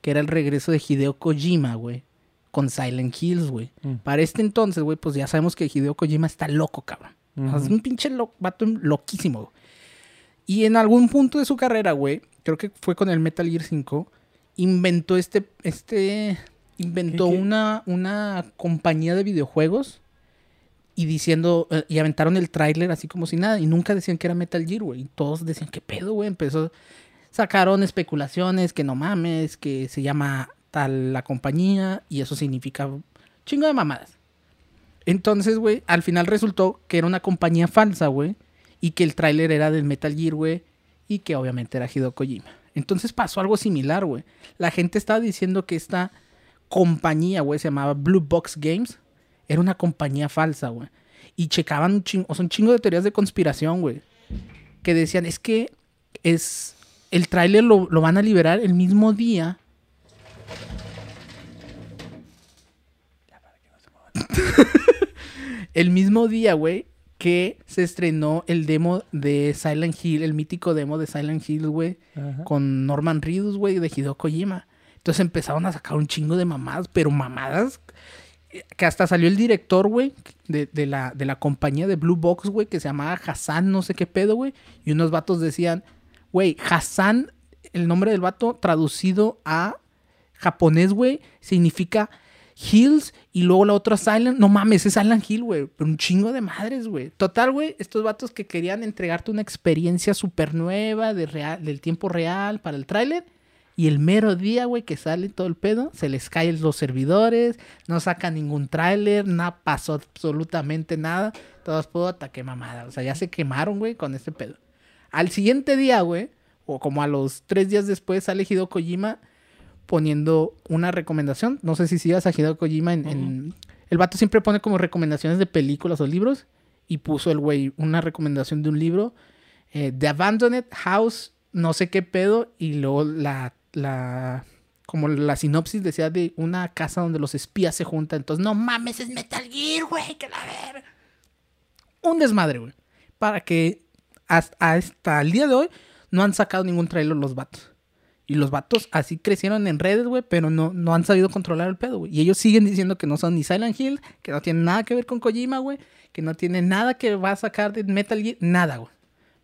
que era el regreso de Hideo Kojima, güey, con Silent Hills, güey. Mm. Para este entonces, güey, pues ya sabemos que Hideo Kojima está loco, cabrón. Es un pinche lo- vato loquísimo. güey. Y en algún punto de su carrera, güey, creo que fue con el Metal Gear 5, inventó este, este, inventó ¿Qué, qué? una, una compañía de videojuegos y diciendo, eh, y aventaron el tráiler así como si nada, y nunca decían que era Metal Gear, güey. Y todos decían, ¿qué pedo, güey? Empezó, sacaron especulaciones, que no mames, que se llama tal la compañía, y eso significa chingo de mamadas. Entonces, güey, al final resultó que era una compañía falsa, güey. Y que el tráiler era del Metal Gear, güey. Y que obviamente era Hideo Kojima. Entonces pasó algo similar, güey. La gente estaba diciendo que esta compañía, güey, se llamaba Blue Box Games. Era una compañía falsa, güey. Y checaban un chingo, o sea, un chingo de teorías de conspiración, güey. Que decían, es que es... El tráiler lo, lo van a liberar el mismo día. el mismo día, güey, que se estrenó el demo de Silent Hill, el mítico demo de Silent Hill, güey, con Norman Reedus, güey, de Hideo Kojima. Entonces empezaron a sacar un chingo de mamadas, pero mamadas que hasta salió el director, güey, de, la, de la compañía de Blue Box, güey, que se llamaba Hassan, no sé qué pedo, güey. Y unos vatos decían, güey, Hassan, el nombre del vato traducido a japonés, güey, significa Hills y luego la otra Silent. No mames, es Silent Hill, güey. Un chingo de madres, güey. Total, güey, estos vatos que querían entregarte una experiencia súper nueva de real, del tiempo real para el tráiler. Y el mero día, güey, que sale todo el pedo, se les caen los servidores, no sacan ningún tráiler, no pasó absolutamente nada. Todos pudo ataque mamada. O sea, ya se quemaron, güey, con este pedo. Al siguiente día, güey, o como a los tres días después, sale Hideo Kojima poniendo una recomendación. No sé si sigas a Hideo Kojima en, en- El vato siempre pone como recomendaciones de películas o libros. Y puso el güey una recomendación de un libro. eh, The Abandoned House, no sé qué pedo. Y luego la... la como la sinopsis decía de una casa donde los espías se juntan. Entonces, no mames, es Metal Gear, güey, que la ver. Un desmadre, güey. Para que hasta, hasta el día de hoy no han sacado ningún trailer los vatos. Y los vatos así crecieron en redes, güey, pero no, no han sabido controlar el pedo, güey. Y ellos siguen diciendo que no son ni Silent Hill, que no tienen nada que ver con Kojima, güey, que no tienen nada que va a sacar de Metal Gear, nada, güey.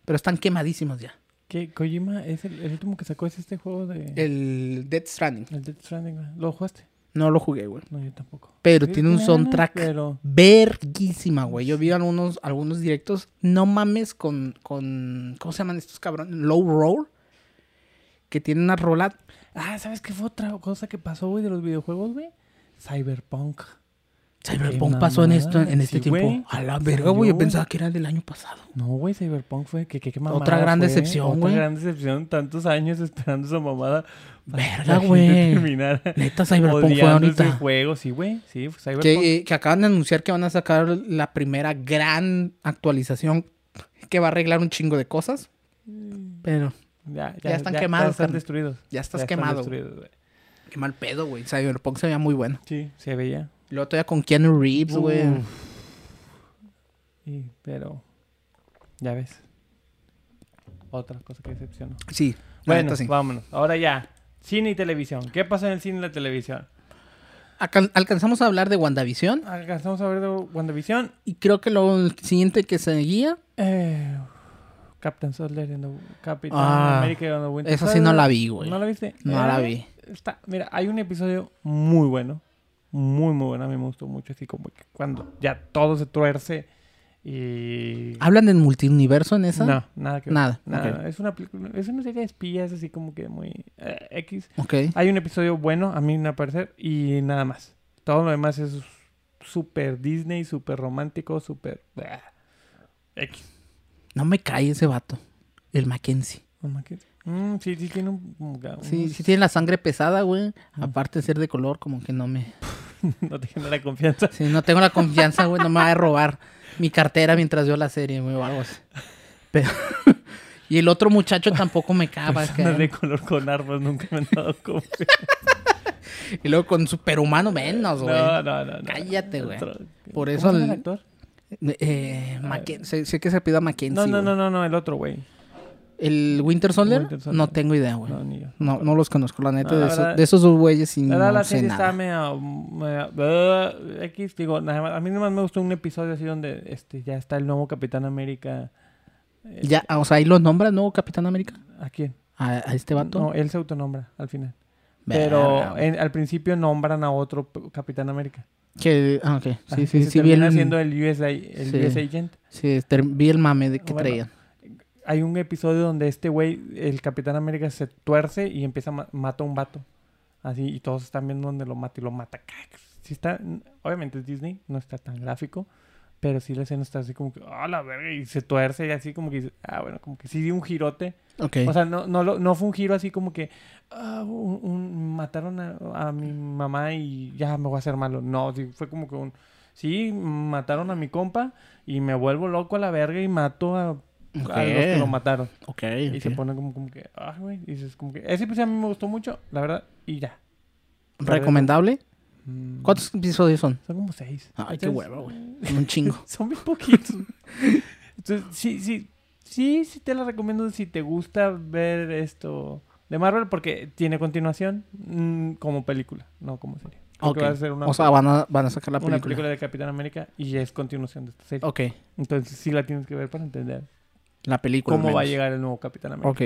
Pero están quemadísimos ya. ¿Qué? Kojima es el, el último que sacó es este juego de... El Death Stranding. El Death Stranding. ¿Lo jugaste? No lo jugué, güey. No, yo tampoco. Pero Sí, tiene un soundtrack Pero... verguísima, güey. Yo vi algunos, algunos directos, no mames, con, con, ¿cómo se llaman estos cabrones? Low Roll. Que tiene una rola Ah, ¿sabes qué fue otra cosa que pasó, güey, de los videojuegos, güey? Cyberpunk. Cyberpunk pasó en esto en este sí, tiempo. A la verga, güey. Yo pensaba que era del año pasado. No, güey, Cyberpunk fue que, que, que mamada Otra gran fue, decepción, güey. Otra gran decepción, tantos años esperando esa mamada. Verga, güey. Neta, Cyberpunk fue ahorita. juego, sí, güey. Sí, Cyberpunk. Que, que acaban de anunciar que van a sacar la primera gran actualización que va a arreglar un chingo de cosas. Pero Ya, ya están quemados, Ya están destruidos. ya estás Ya quemado. Qué mal pedo, güey. Cyberpunk se veía muy bueno. Sí, se veía. Luego todavía con Keanu Reeves, güey. Y, pero, ya ves. Otra cosa que decepcionó. Sí. Bueno, sí. vámonos. Ahora ya. Cine y televisión. ¿Qué pasa en el cine y la televisión? Alcanzamos a hablar de WandaVision. Alcanzamos a ver de WandaVision. Y creo que lo siguiente que seguía. Eh, Captain Soldier and the Capitán Ah, América and the Winter esa sí no la vi, güey. ¿No la viste? No la Eh, vi. Está, mira, hay un episodio muy bueno. Muy, muy bueno. A mí me gustó mucho. Así como que cuando ya todo se tuerce y... ¿Hablan del multiuniverso en esa? No, nada que ver. Nada, Nada. ok. Es una película, es una serie de espías así como que muy eh, X. Ok. Hay un episodio bueno, a mí me parece, y nada más. Todo lo demás es súper Disney, súper romántico, súper... bah, X. No me cae ese vato. El Mackenzie. Más que- Mm, sí, sí tiene un... Sí, sí tiene la sangre pesada, güey. Aparte de ser de color, como que no me... no te genera confianza. Sí, no tengo la confianza, güey. No me va a robar mi cartera mientras veo la serie, güey, o algo así. Pero... y el otro muchacho tampoco me caga. Personas de color con armas nunca me han dado confianza. Y luego con superhumano menos, güey. No, no, no, no. Cállate, güey. Por ¿Cómo eso el- el actor? Eh, Macken- sé, sé que se pida Mackenzie. No, no, no, no, no, el otro, güey. ¿El Winter Soldier? Winter Soldier. No tengo idea, güey. No, ni yo. No, no los conozco, la neta. No, la de, eso- de esos dos güeyes sí La no la sé serie está nada. medio- uh, X, digo, nada más- a mí nomás me gustó un episodio así donde este, ya está el nuevo Capitán América. eh, Ya, o sea, ahí lo nombra, ¿no? Capitán América. ¿A quién? A, a este vato. No, él se autonombra al final. Pero en- al principio nombran a otro Capitán América. Que, ah, ok. Sí, que sí, se sí. Vi el, siendo el USA, el Sí. US Agent. sí, vi el mame de que Bueno, traían. Hay un episodio donde este güey, el Capitán América, se tuerce y empieza a ma- mata a un vato. Así, y todos están viendo donde lo mata y lo mata. Sí está, obviamente es Disney, no está tan gráfico, pero sí la escena está así como que, ah, la verga, y se tuerce y así como que, ah, bueno, como que sí dio un girote. Ok. O sea, no, no, lo- no fue un giro así como que, ah, un- un- mataron a, a mi mamá y ya me voy a hacer malo. No, sí, fue como que un, sí, mataron a mi compa y me vuelvo loco a la verga y mato a, a los que lo mataron. Ok, Y se pone como, como que, ah, güey, y dices como que, ese pues a mí me gustó mucho, la verdad, y ya. ¿Recomendable? Mm, ¿Cuántos episodios son? Son como seis. Ay, qué huevo, güey. Un chingo. Son muy poquitos. Entonces, sí, sí, sí, sí te la recomiendo si te gusta ver esto de Marvel porque tiene continuación mm, como película, no como serie. Creo Ok. que va a ser una, O sea, van a, van a sacar la una película. película de Capitán América y es continuación de esta serie. Ok. Entonces sí la tienes que ver para entender La película. cómo va a llegar el nuevo Capitán América. Ok.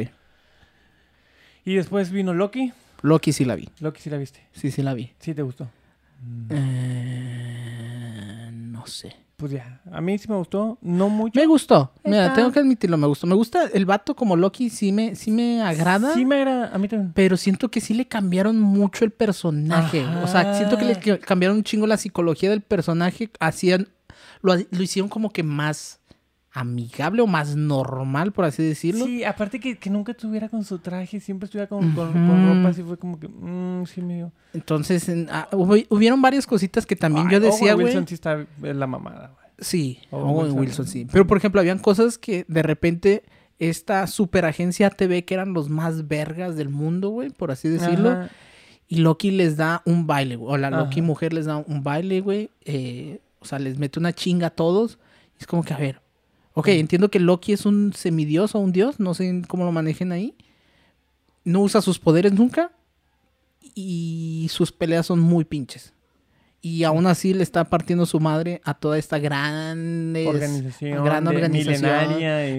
Y después vino Loki. Loki sí la vi. Loki sí la viste. Sí, sí la vi. Sí te gustó. Eh, no sé. Pues ya, a mí sí me gustó, no mucho. Me gustó. Mira, Está- tengo que admitirlo, me gustó. Me gusta el vato como Loki, sí me, sí me agrada. Sí me agrada, a mí también. Pero siento que sí le cambiaron mucho el personaje. O sea, siento que le cambiaron un chingo la psicología del personaje. Hacían, lo, lo hicieron como que más amigable o más normal, por así decirlo. Sí, aparte que, que nunca estuviera con su traje, siempre estuviera con, con, con Ujú. ropa así, fue como que, mmm, sí, medio. Entonces, en- ah, hubo- hubieron varias cositas que también Ay, yo decía, güey. Wilson sí está es la mamada, güey. Sí, Owen Wilson. Wilson, sí. Pero, por ejemplo, habían cosas que de repente esta superagencia TV, que eran los más vergas del mundo, güey, por así decirlo, Ajá. y Loki les da un baile, güey. O la Loki mujer les da un baile, güey. eh, o sea, les mete una chinga a todos. Y es como que, a ver. Ok, entiendo que Loki es un semidios o un dios. No sé cómo lo manejen ahí. No usa sus poderes nunca. Y sus peleas son muy pinches. Y aún así le está partiendo su madre a toda esta gran Organización, gran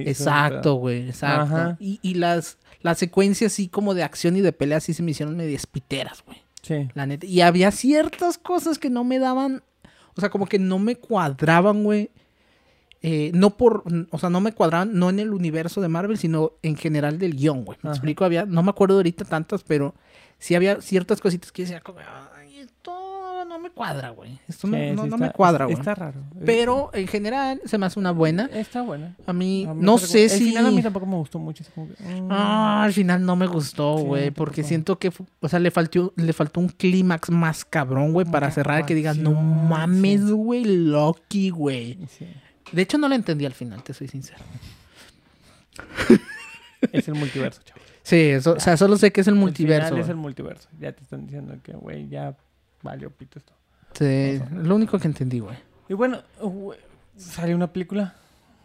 Exacto, güey, exacto. Ajá. Y, y las, las secuencias así como de acción y de pelea sí se me hicieron medias piteras, güey. Sí. La neta. Y había ciertas cosas que no me daban. O sea, como que no me cuadraban, güey. Eh, no por. O sea, no me cuadraban, no en el universo de Marvel, sino en general del guion, güey. Me Ajá. explico, había. No me acuerdo ahorita tantas, pero sí había ciertas cositas que decía, como, "Ay, esto no me cuadra, güey. Esto no, Sí, no- sí no está- me cuadra, güey. Está raro. Pero en general se me hace una buena. Está buena. A mí, A mí no sé si. El final a mí tampoco me gustó mucho. como que, mm. Ah, al final no me gustó, güey, porque siento que, o sea, le faltó, le faltó un clímax más cabrón, güey, para cerrar que digas, no mames, güey, Loki, güey. Sí. De hecho, no lo entendí al final, te soy sincero. Es el multiverso, chavo. Sí, eso, o sea, solo sé que es el multiverso. Final es el multiverso. Ya te están diciendo que, güey, ya valió pito esto. Sí, lo único que entendí, güey. Y bueno, güey, Salió una película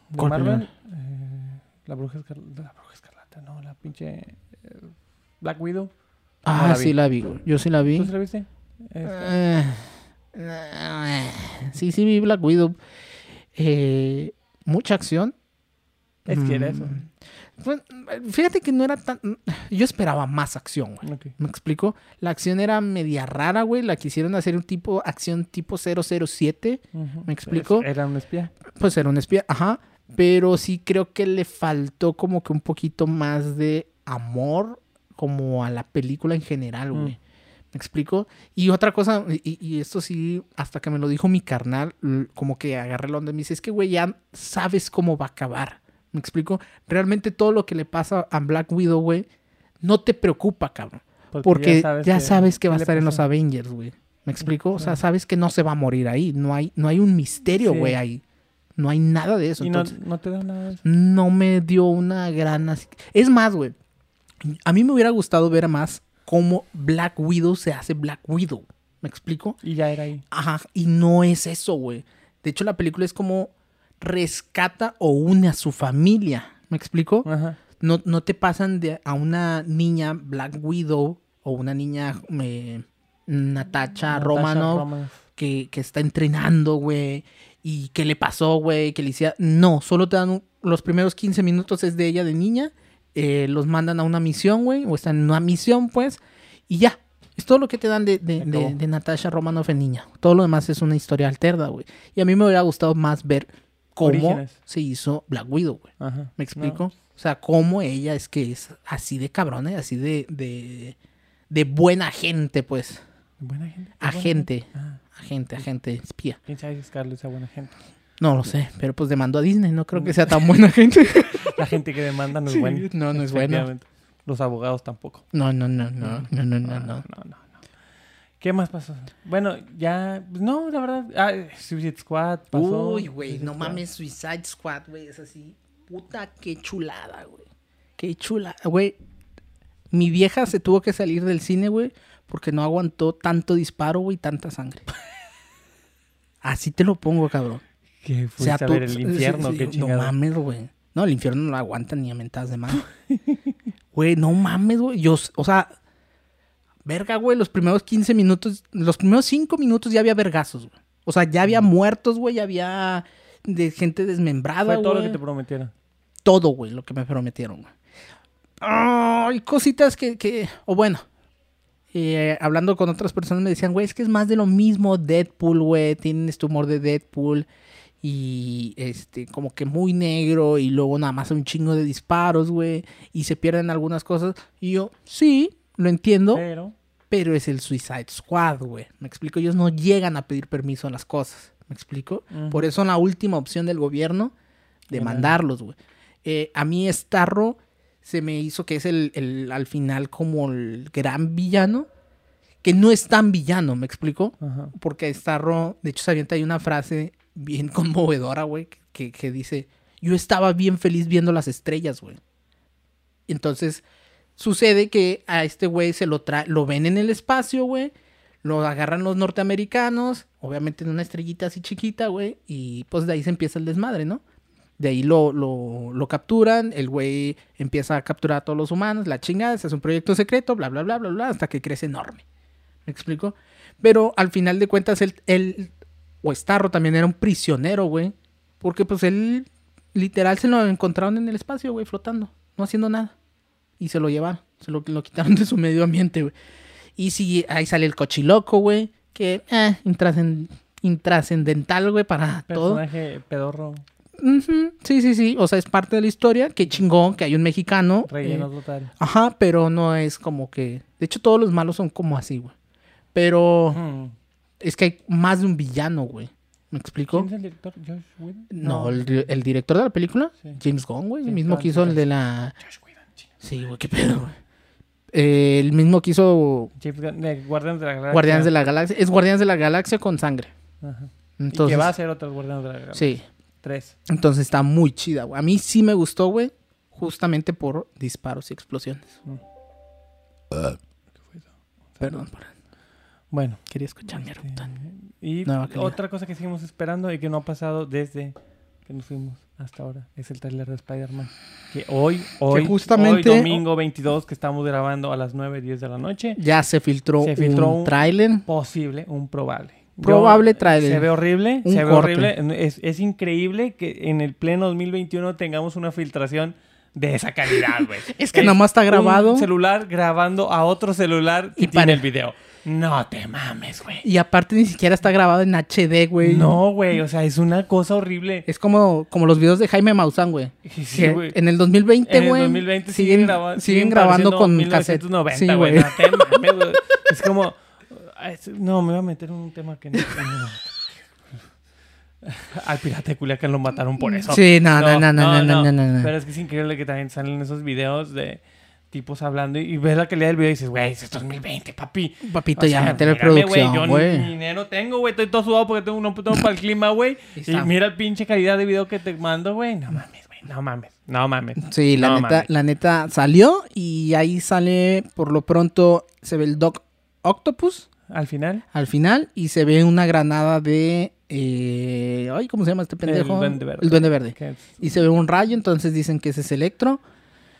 de ¿Cuál Marvel. eh, la Bruja Escarlata. La Bruja Escarlata, no, la pinche. eh, Black Widow. Ah, la sí la vi, güey. Yo sí la vi. ¿Tú sí la viste? Eh, eh, sí, sí vi Black Widow. Eh, mucha acción. Es que era Mm, eso. pues, fíjate que no era tan... Yo esperaba más acción, güey. ¿Me explico? La acción era media rara, güey. La quisieron hacer un tipo, acción tipo 007. Ujú. ¿Me explico? Era un espía. Pues era un espía, ajá. Pero sí creo que le faltó como que un poquito más de amor como a la película en general, güey. Mm. ¿Me explico? Y otra cosa, y, y esto sí, hasta que me lo dijo mi carnal, como que agarré la onda y me dice, es que, güey, ya sabes cómo va a acabar. ¿Me explico? Realmente todo lo que le pasa a Black Widow, güey, no te preocupa, cabrón. Porque ya sabes, que, va a ¿qué le estar en los? Avengers, güey. ¿Me explico? O sea, sabes que no se va a morir ahí. No hay, no hay un misterio, Sí. güey, ahí. No hay nada de eso. Y no, Entonces, no te da nada de eso. no me dio una gran... Es más, güey. A mí me hubiera gustado ver más cómo Black Widow se hace Black Widow. ¿Me explico? Y ya era ahí. Ajá. Y no es eso, güey. De hecho, la película es como rescata o une a su familia. ¿Me explico? Ajá. No, no te pasan de a una niña Black Widow o una niña eh, Natacha, Natasha Romanoff Romanoff. que, que está entrenando, güey. Y qué le pasó, güey, que le hiciera... No, solo te dan un- los primeros 15 minutos es de ella de niña. Eh, los mandan a una misión, güey. O están en una misión, pues. Y ya. Es todo lo que te dan de, de, de, de Natasha Romanoff en niña. Todo lo demás es una historia alterna, güey. Y a mí me hubiera gustado más ver cómo Orígenes. se hizo Black Widow, güey. Ajá. ¿Me explico? O sea, cómo ella es que es así de cabrona y así de, de, de buena gente, pues. Buena gente. es buena Agente. gente. Ah, Agente, agente, espía. ¿Quién sabe si Scarlett sea buena gente? No lo sé, pero pues demandó a Disney. No creo que sea tan buena gente. La gente que demanda no es Sí, buena. no, no es buena. Los abogados tampoco. No, no, no, no, no, no, no, no. no, no, no. ¿Qué más pasó? Bueno, ya... pues, No, la verdad... Ah, Suicide Squad pasó. Uy, güey, no Squad. mames, Suicide Squad, güey, es así. Puta, qué chulada, güey. Qué chulada, güey. Mi vieja se tuvo que salir del cine, güey, porque no aguantó tanto disparo, güey, y tanta sangre. Así te lo pongo, cabrón. Que O fuiste sea, a tú- ver el infierno, sí, qué No chingada. mames, güey. No, el infierno no lo aguanta ni a mentadas de mano. Güey, no mames, güey. Yo, o sea, verga, güey, los primeros 15 minutos, los primeros 5 minutos ya había vergazos, güey. O sea, ya había muertos, güey, ya había de gente desmembrada, Fue todo lo que te prometieron. Todo, güey, lo que me prometieron, güey. Ay, cositas que, que, o bueno, eh, hablando con otras personas me decían, güey, es que es más de lo mismo Deadpool, güey, tienen este humor de Deadpool y este, como que muy negro y luego nada más un chingo de disparos, güey, y se pierden algunas cosas. Y yo, sí, lo entiendo, Pero... pero es el Suicide Squad, güey. Me explico, ellos no llegan a pedir permiso a las cosas, me explico. Por eso la última opción del gobierno de mandarlos, güey. Eh, a mí Starro se me hizo que es el, el- al final como el gran villano, que no es tan villano, ¿me explico? Ajá. Porque Starro, de hecho, se avienta ahí una frase bien conmovedora, güey, que, que dice, yo estaba bien feliz viendo las estrellas, güey. Entonces, sucede que a este güey se lo trae, lo ven en el espacio, güey, lo agarran los norteamericanos, obviamente en una estrellita así chiquita, güey, y pues de ahí se empieza el desmadre, ¿no? De ahí lo, lo, lo capturan, el güey empieza a capturar a todos los humanos, la chingada, se hace un proyecto secreto, bla, bla, bla, bla, bla, hasta que crece enorme. ¿Me explico? Pero al final de cuentas, él, él o Starro también era un prisionero, güey. Porque pues él, literal, se lo encontraron en el espacio, güey, flotando, no haciendo nada. Y se lo llevaron, se lo, lo quitaron de su medio ambiente, güey. Y sí, ahí sale el cochiloco, güey, que, eh, intrascend- intrascendental, güey, para todo. Personaje pedorro, Ujú, Sí, sí, sí, o sea, es parte de la historia. Qué chingón que hay un mexicano. relleno eh, total. Ajá, pero no es como que... De hecho, todos los malos son como así, güey. Pero. Es que hay más de un villano, güey. ¿Me explico? ¿Quién es el director? ¿Josh Whedon? No, el, di- el director de la película, Sí. James Gunn, güey. El mismo Gunn, que hizo el de la... Josh Whedon. Sí, güey, qué pedo, güey. Eh, el mismo que hizo James Gunn, de Guardianes de la Galaxia. Guardianes de la Galaxia. Es Guardianes de la Galaxia con sangre. Ajá. Entonces, y que va a ser otros Guardianes de la Galaxia. Sí, Tres. entonces está muy chida, güey. A mí sí me gustó, güey. Justamente por disparos y explosiones. Mm. Perdón, por- Bueno. quería escuchar mi este, eructo. Y Nueva calidad. otra cosa que seguimos esperando y que no ha pasado desde que nos fuimos hasta ahora es el trailer de Spider-Man. Que hoy, hoy, justamente- hoy, domingo 22, que estamos grabando a las 9, 10 de la noche, Ya se filtró, Se filtró un un- tráiler. posible, un probable. Yo- Probable tráiler. Se ve horrible, Un se ve corte. horrible. Es, es increíble que en el pleno 2021 tengamos una filtración de esa calidad, güey. Es que nomás está grabado. Un celular grabando a otro celular que Y tiene para- el video. No te mames, güey. Y aparte ni siquiera está grabado en HD, güey. No, güey, o sea, es una cosa horrible. Es como, como los videos de Jaime Maussan, güey. Sí, güey. en el 2020, En el güey. 2020 siguen, siguen, graba- siguen grabando con cassette. 1990, Sí, güey. güey. No, te mames, güey. Es como... es- No, me voy a meter en un tema que no... no. Al pirata de Culiacán lo mataron por eso. Sí, no, no, no, no, no, no, no, no. Pero es que es increíble que también salen esos videos de tipos hablando y, y ves la calidad del video y dices, güey, es 2020, papi. Papito, O ya sea, meterle mírame, producción, Yo ni güey. dinero tengo, güey. Estoy todo sudado porque tengo, no tengo para el clima, güey. Y mira el pinche calidad de video que te mando, güey. No mames, güey. No mames. No mames. Sí, la neta, mames. la neta salió y ahí sale, por lo pronto, se ve el Doc Octopus Al final, al final y se ve una granada de... eh, ay, ¿cómo se llama este pendejo? Duende Verde. El Duende Verde. que Y se ve un rayo, entonces dicen que ese es Electro.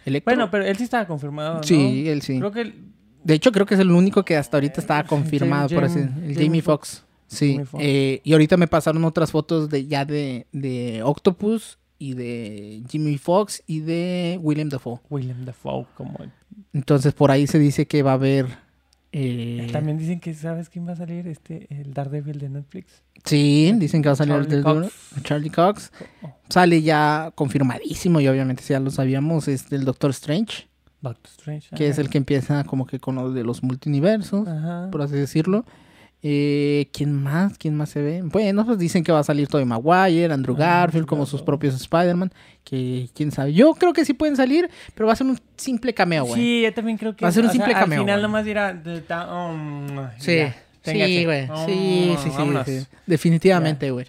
Electro. Bueno, pero él sí estaba confirmado, ¿no? Sí, él sí. Creo que... el- De hecho, creo que es el único que hasta ahorita estaba confirmado, por así el Jamie Jamie Foxx. Sí, Jamie eh, y ahorita me pasaron otras fotos de ya de, de Octopus y de Jimmy Fox y de William Dafoe. William Dafoe, como... Entonces por ahí se dice que va a haber... eh, También dicen que, ¿sabes quién va a salir? Este, el Daredevil de Netflix. Sí, dicen que va a salir Charlie el Cox. Charlie Cox. Oh, Sale ya confirmadísimo y obviamente ya lo sabíamos, es el Doctor Strange, Doctor Strange. que es el que empieza como que con lo de los multiversos. Por así decirlo. Eh, ¿Quién más? ¿Quién más se ve? Bueno, pues dicen que va a salir Tobey Maguire, Andrew Ah, Garfield, como sus propios Spider-Man. Que quién sabe. Yo creo que sí pueden salir, pero va a ser un simple cameo, güey. Sí, yo también creo que... Va a ser un o sea, simple cameo, Al final güey. nomás dirá... de ta- um, Sí, ya, sí, güey. Um, Sí, sí, sí. Definitivamente, güey.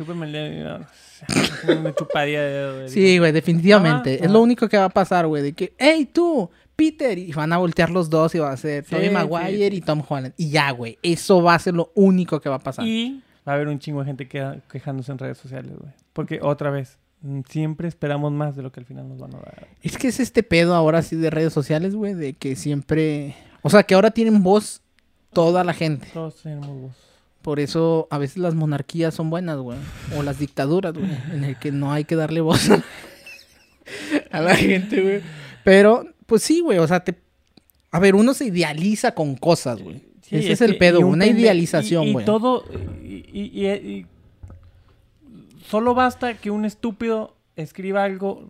Una chupadilla de dedo, güey. Sí, güey, definitivamente. Es lo único que va a pasar, güey. De que, hey, tú, Peter. Y van a voltear los dos y va a ser Tobey sí, Maguire sí. y Tom Holland. Y ya, güey. Eso va a ser lo único que va a pasar. Y va a haber un chingo de gente que, quejándose en redes sociales, güey. Porque otra vez, mm, siempre esperamos más de lo que al final nos van a dar. Es que es este pedo ahora sí de redes sociales, güey, de que siempre... O sea, que ahora tienen voz toda la gente. Todos tenemos voz. Por eso a veces las monarquías son buenas, güey. O las dictaduras, güey. En el que no hay que darle voz a la gente, güey. Pero, pues sí, güey. O sea, te... A ver, uno se idealiza con cosas, güey. Sí, Ese es, el pedo, un una pende- idealización, y- y güey. todo. Y, y- y- y- solo basta que un estúpido escriba algo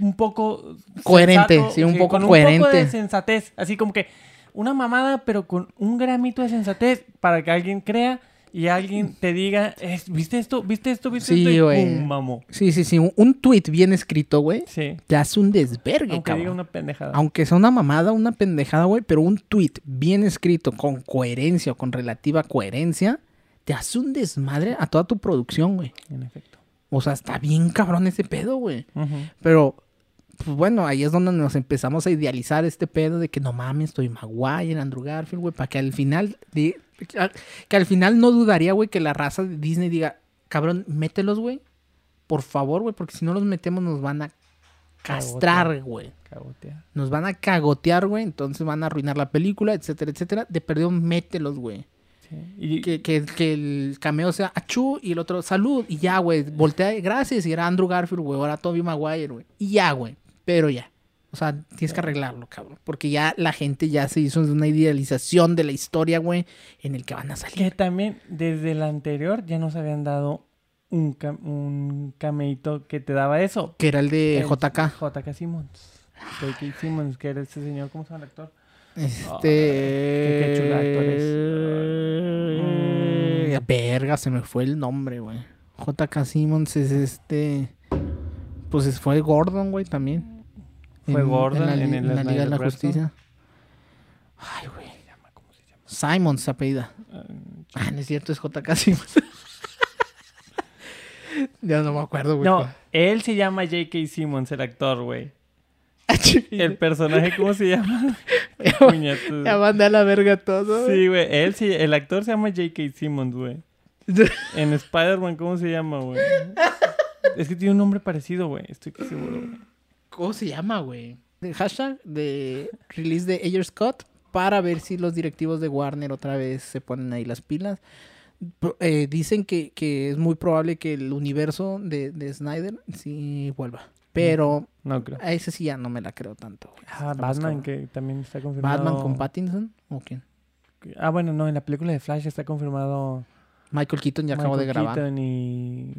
un poco Coherente, sensato, sí, un poco con Un coherente. poco de sensatez, así como que una mamada, pero con un gramito de sensatez para que alguien crea y alguien te diga, "Es- ¿viste esto? ¿Viste esto? ¿Viste Sí, esto? Y pum, vamos. Sí, sí, sí. Un, tweet bien escrito, güey, Sí. te hace un desvergue, Aunque cabrón. diga una pendejada. Aunque sea una mamada, una pendejada, güey, pero un tweet bien escrito, con coherencia o con relativa coherencia, te hace un desmadre a toda tu producción, güey. En efecto. O sea, está bien cabrón ese pedo, güey. Pero, pues bueno, ahí es donde nos empezamos a idealizar este pedo de que no mames, estoy Maguire, Andrew Garfield, güey, para que al final, que al final no dudaría, güey, que la raza de Disney diga, cabrón, mételos, güey, por favor, güey, porque si no los metemos nos van a castrar, güey. Nos van a cagotear, güey. Entonces van a arruinar la película, etcétera, etcétera. De perdido, mételos, güey. Sí. Y, Que, que, que el cameo sea achú y el otro salud. Y ya, güey. Voltea, gracias. Y era Andrew Garfield, güey. Ahora Toby Maguire, güey. Y ya, güey. Pero ya. O sea, tienes que arreglarlo, cabrón. Porque ya la gente ya se hizo una idealización de la historia, güey. En el que van a Que salir. también desde el anterior ya nos habían dado un, cam- un cameito que te daba eso. Que era el de El JK. JK Simmons. J.K. Simmons, que era ese señor, ¿cómo se llama el actor? Este. qué- qué chula actor Eh, Verga, se me fue el nombre, güey. JK Simmons es este. Pues es- fue Gordon, güey, también. Fue Gordon la, en li- el la Liga de la. Justicia. Ay, güey. Simons se apellida. Ah, no es cierto, es JK Simmons. ya no me acuerdo, güey. No, él se llama J.K. Simmons, el actor, güey. Ah, El personaje, ¿cómo se llama? Ya mandé a la verga todo. Sí, güey. Él sí, el actor se llama J.K. Simmons, güey. En Spider-Man, ¿cómo se llama, güey? Es que tiene un nombre parecido, güey. Estoy casi seguro, güey. ¿Cómo se llama, güey? El hashtag de release de Ayer Scott para ver si los directivos de Warner otra vez se ponen ahí las pilas. Eh, dicen que, que es muy probable que el universo de, de Snyder sí vuelva. Pero No creo. a ese sí ya no me la creo tanto. güey. Ah, Batman, que también está confirmado. ¿Batman con Pattinson? ¿O quién? Ah, bueno, no, en la película de Flash está confirmado. Michael Keaton ya acabo de Michael grabar. Keaton y.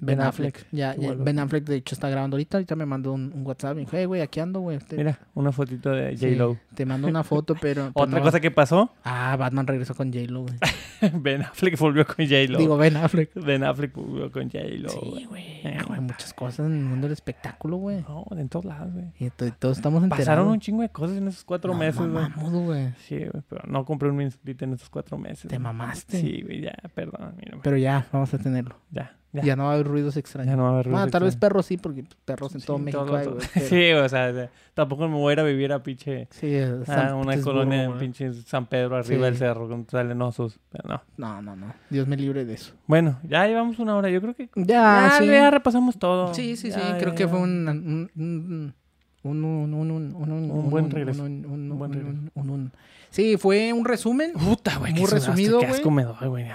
Ben Affleck. Ya. Ben Affleck, de hecho, está grabando ahorita. Ahorita me mandó un, un WhatsApp. Me dijo, hey, güey, aquí ando, güey. Te- Mira, una fotito de sí, J-Lo. te mando una foto, pero... pero Otra no- cosa que pasó, Ah, Batman regresó con J-Lo, güey. Ben Affleck volvió con J-Lo. Digo, Ben Affleck. Ben Affleck volvió con J-Lo. Sí, güey. Eh, muchas cosas en el mundo del espectáculo, güey. No, en todos lados, güey. Y to- todos estamos enterados. Pasaron un chingo de cosas en esos cuatro No, meses, güey. Sí, güey, pero no compré un split en esos cuatro meses. Te mamaste. Sí, güey, ya, perdón. Pero ya, vamos a tenerlo. Ya, Ya, ya. no va a haber ruidos extraños. Ya no va a haber Bueno, ruidos tal vez perros sí, porque perros en Sí, todo México todos hay, los- güey. pero- Sí, o sea, tampoco me voy a ir a vivir a pinche... Sí, a San una colonia en pinche San Pedro, arriba Sí. del cerro, con salenosos. Pero no. No, no, no. Dios me libre de eso. Bueno, ya llevamos una hora. Yo creo que... Ya, Ya, sí. ya repasamos todo. Sí, sí, sí. Creo que fue un... Un, un, un, un, un, un, un, Un buen regreso. Un, un, Un buen un- regreso. un- un- Sí, fue un resumen. Puta, güey. Muy resumido, Qué asco me doy, güey.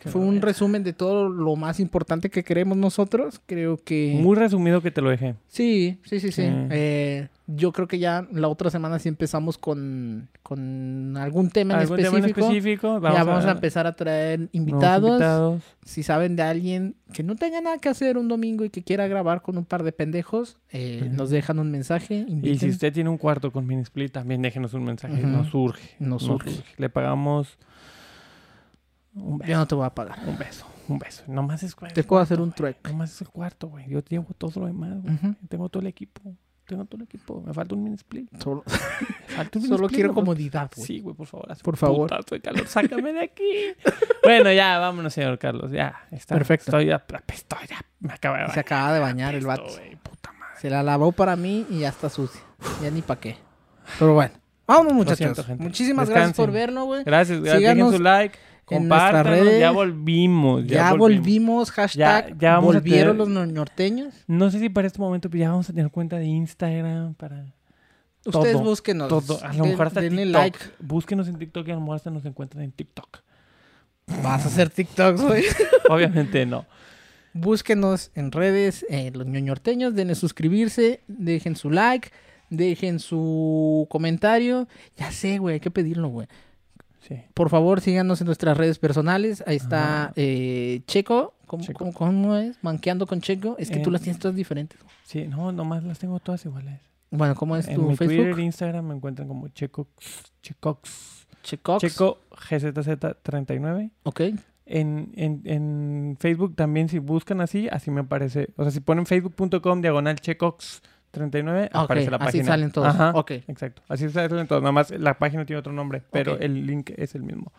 Qué Fue un resumen de todo lo más importante que queremos nosotros. Creo que... Muy resumido que te lo dejé. Sí, sí, sí, sí. Sí. Eh, yo creo que ya la otra semana sí empezamos con, con algún tema en ¿Algún tema en específico. específico? ya vamos a, empezar a traer invitados. invitados. Si saben de alguien que no tenga nada que hacer un domingo y que quiera grabar con un par de pendejos, eh, nos dejan un mensaje. Y si usted tiene un cuarto con mini split, también déjenos un mensaje. Ujú. Nos surge. Nos surge. Le pagamos un beso. Yo no te voy a pagar. Un beso. Un beso. Nomás es Te puedo hacer un trueque. Nomás es el cuarto, güey. Yo llevo todo lo demás, güey. Tengo todo el equipo. Tengo todo el equipo. Me falta un mini split. Solo, falta un mini solo quiero comodidad, güey. Sí, güey, por favor. Por favor. putazo de calor. Sácame de aquí. bueno, ya, vámonos, señor Carlos. Ya, está. Perfecto. Estoy ya. Me acaba de Se bañar. acaba de bañar el vato. Puta madre. Se la lavó para mí y ya está sucia. Ya ni pa' qué. Pero bueno. Vámonos, muchachos. siento. Muchísimas gracias por verlo, güey. Gracias, gracias. Dejen Síganos su like. Compártanos. redes. Ya volvimos. Ya, volvimos. Hashtag. ya vamos volvieron tener- los no- norteños. No sé si para este momento, pero ya vamos a tener cuenta de Instagram para Ustedes Todo, búsquenos. todo. A lo mejor hasta denle TikTok. like. Búsquenos en TikTok y a lo mejor hasta nos encuentran en TikTok. Vas a hacer TikToks, güey. Obviamente no. Búsquenos en redes, eh, los ñoñorteños, denle suscribirse, dejen su like, dejen su comentario. Ya sé, güey, hay que pedirlo, güey. Sí. Por favor, síganos en nuestras redes personales. Ahí está eh, Checo. ¿Cómo, Checo. cómo- cómo es? Manqueando con Checo. Es que tú las tienes todas diferentes. Sí, no, nomás las tengo todas iguales. Bueno, ¿cómo es en tu mi Facebook? Twitter e Instagram me encuentran como Checox. Checox. Checox. Checo GZZ39. Ok. En, en, en Facebook también, si buscan así, así me aparece. O sea, si ponen facebook.com diagonal Checox39, Ah, aparece la así página. salen todos. Ajá, Ok. exacto. Así salen todos. Nada más la página tiene otro nombre, pero el link es el mismo.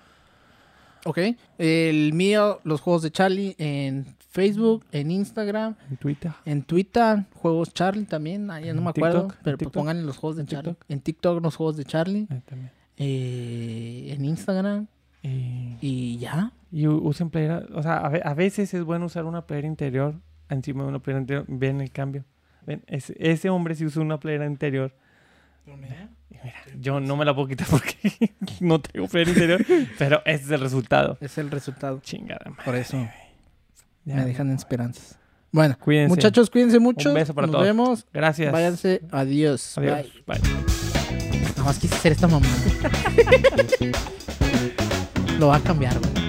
Ok. El mío, los juegos de Charlie en Facebook, en Instagram, En Twitter. en Twitter, juegos Charlie también. Ah, ya no me acuerdo. Pero pues pongan los juegos de Charlie. TikTok. En TikTok, los juegos de Charlie. También. eh, en Instagram. Y, Y ya. y usen playera. O sea, a, ve- a veces es bueno usar una playera interior encima de una playera interior. Ven el cambio. Ven, ese, ese hombre sí usa una playera interior. Mira, yo no me la puedo quitar porque no tengo playera interior, pero ese es el resultado. Es el resultado. Chingada madre. Por eso Ya, me dejan en esperanzas. Bueno, Cuídense. muchachos, cuídense mucho. Un beso para Nos todos. vemos. Gracias. Váyanse. Adiós. Adiós. Bye. Bye. Nada más quise hacer esta mamá. Lo va a cambiar, güey.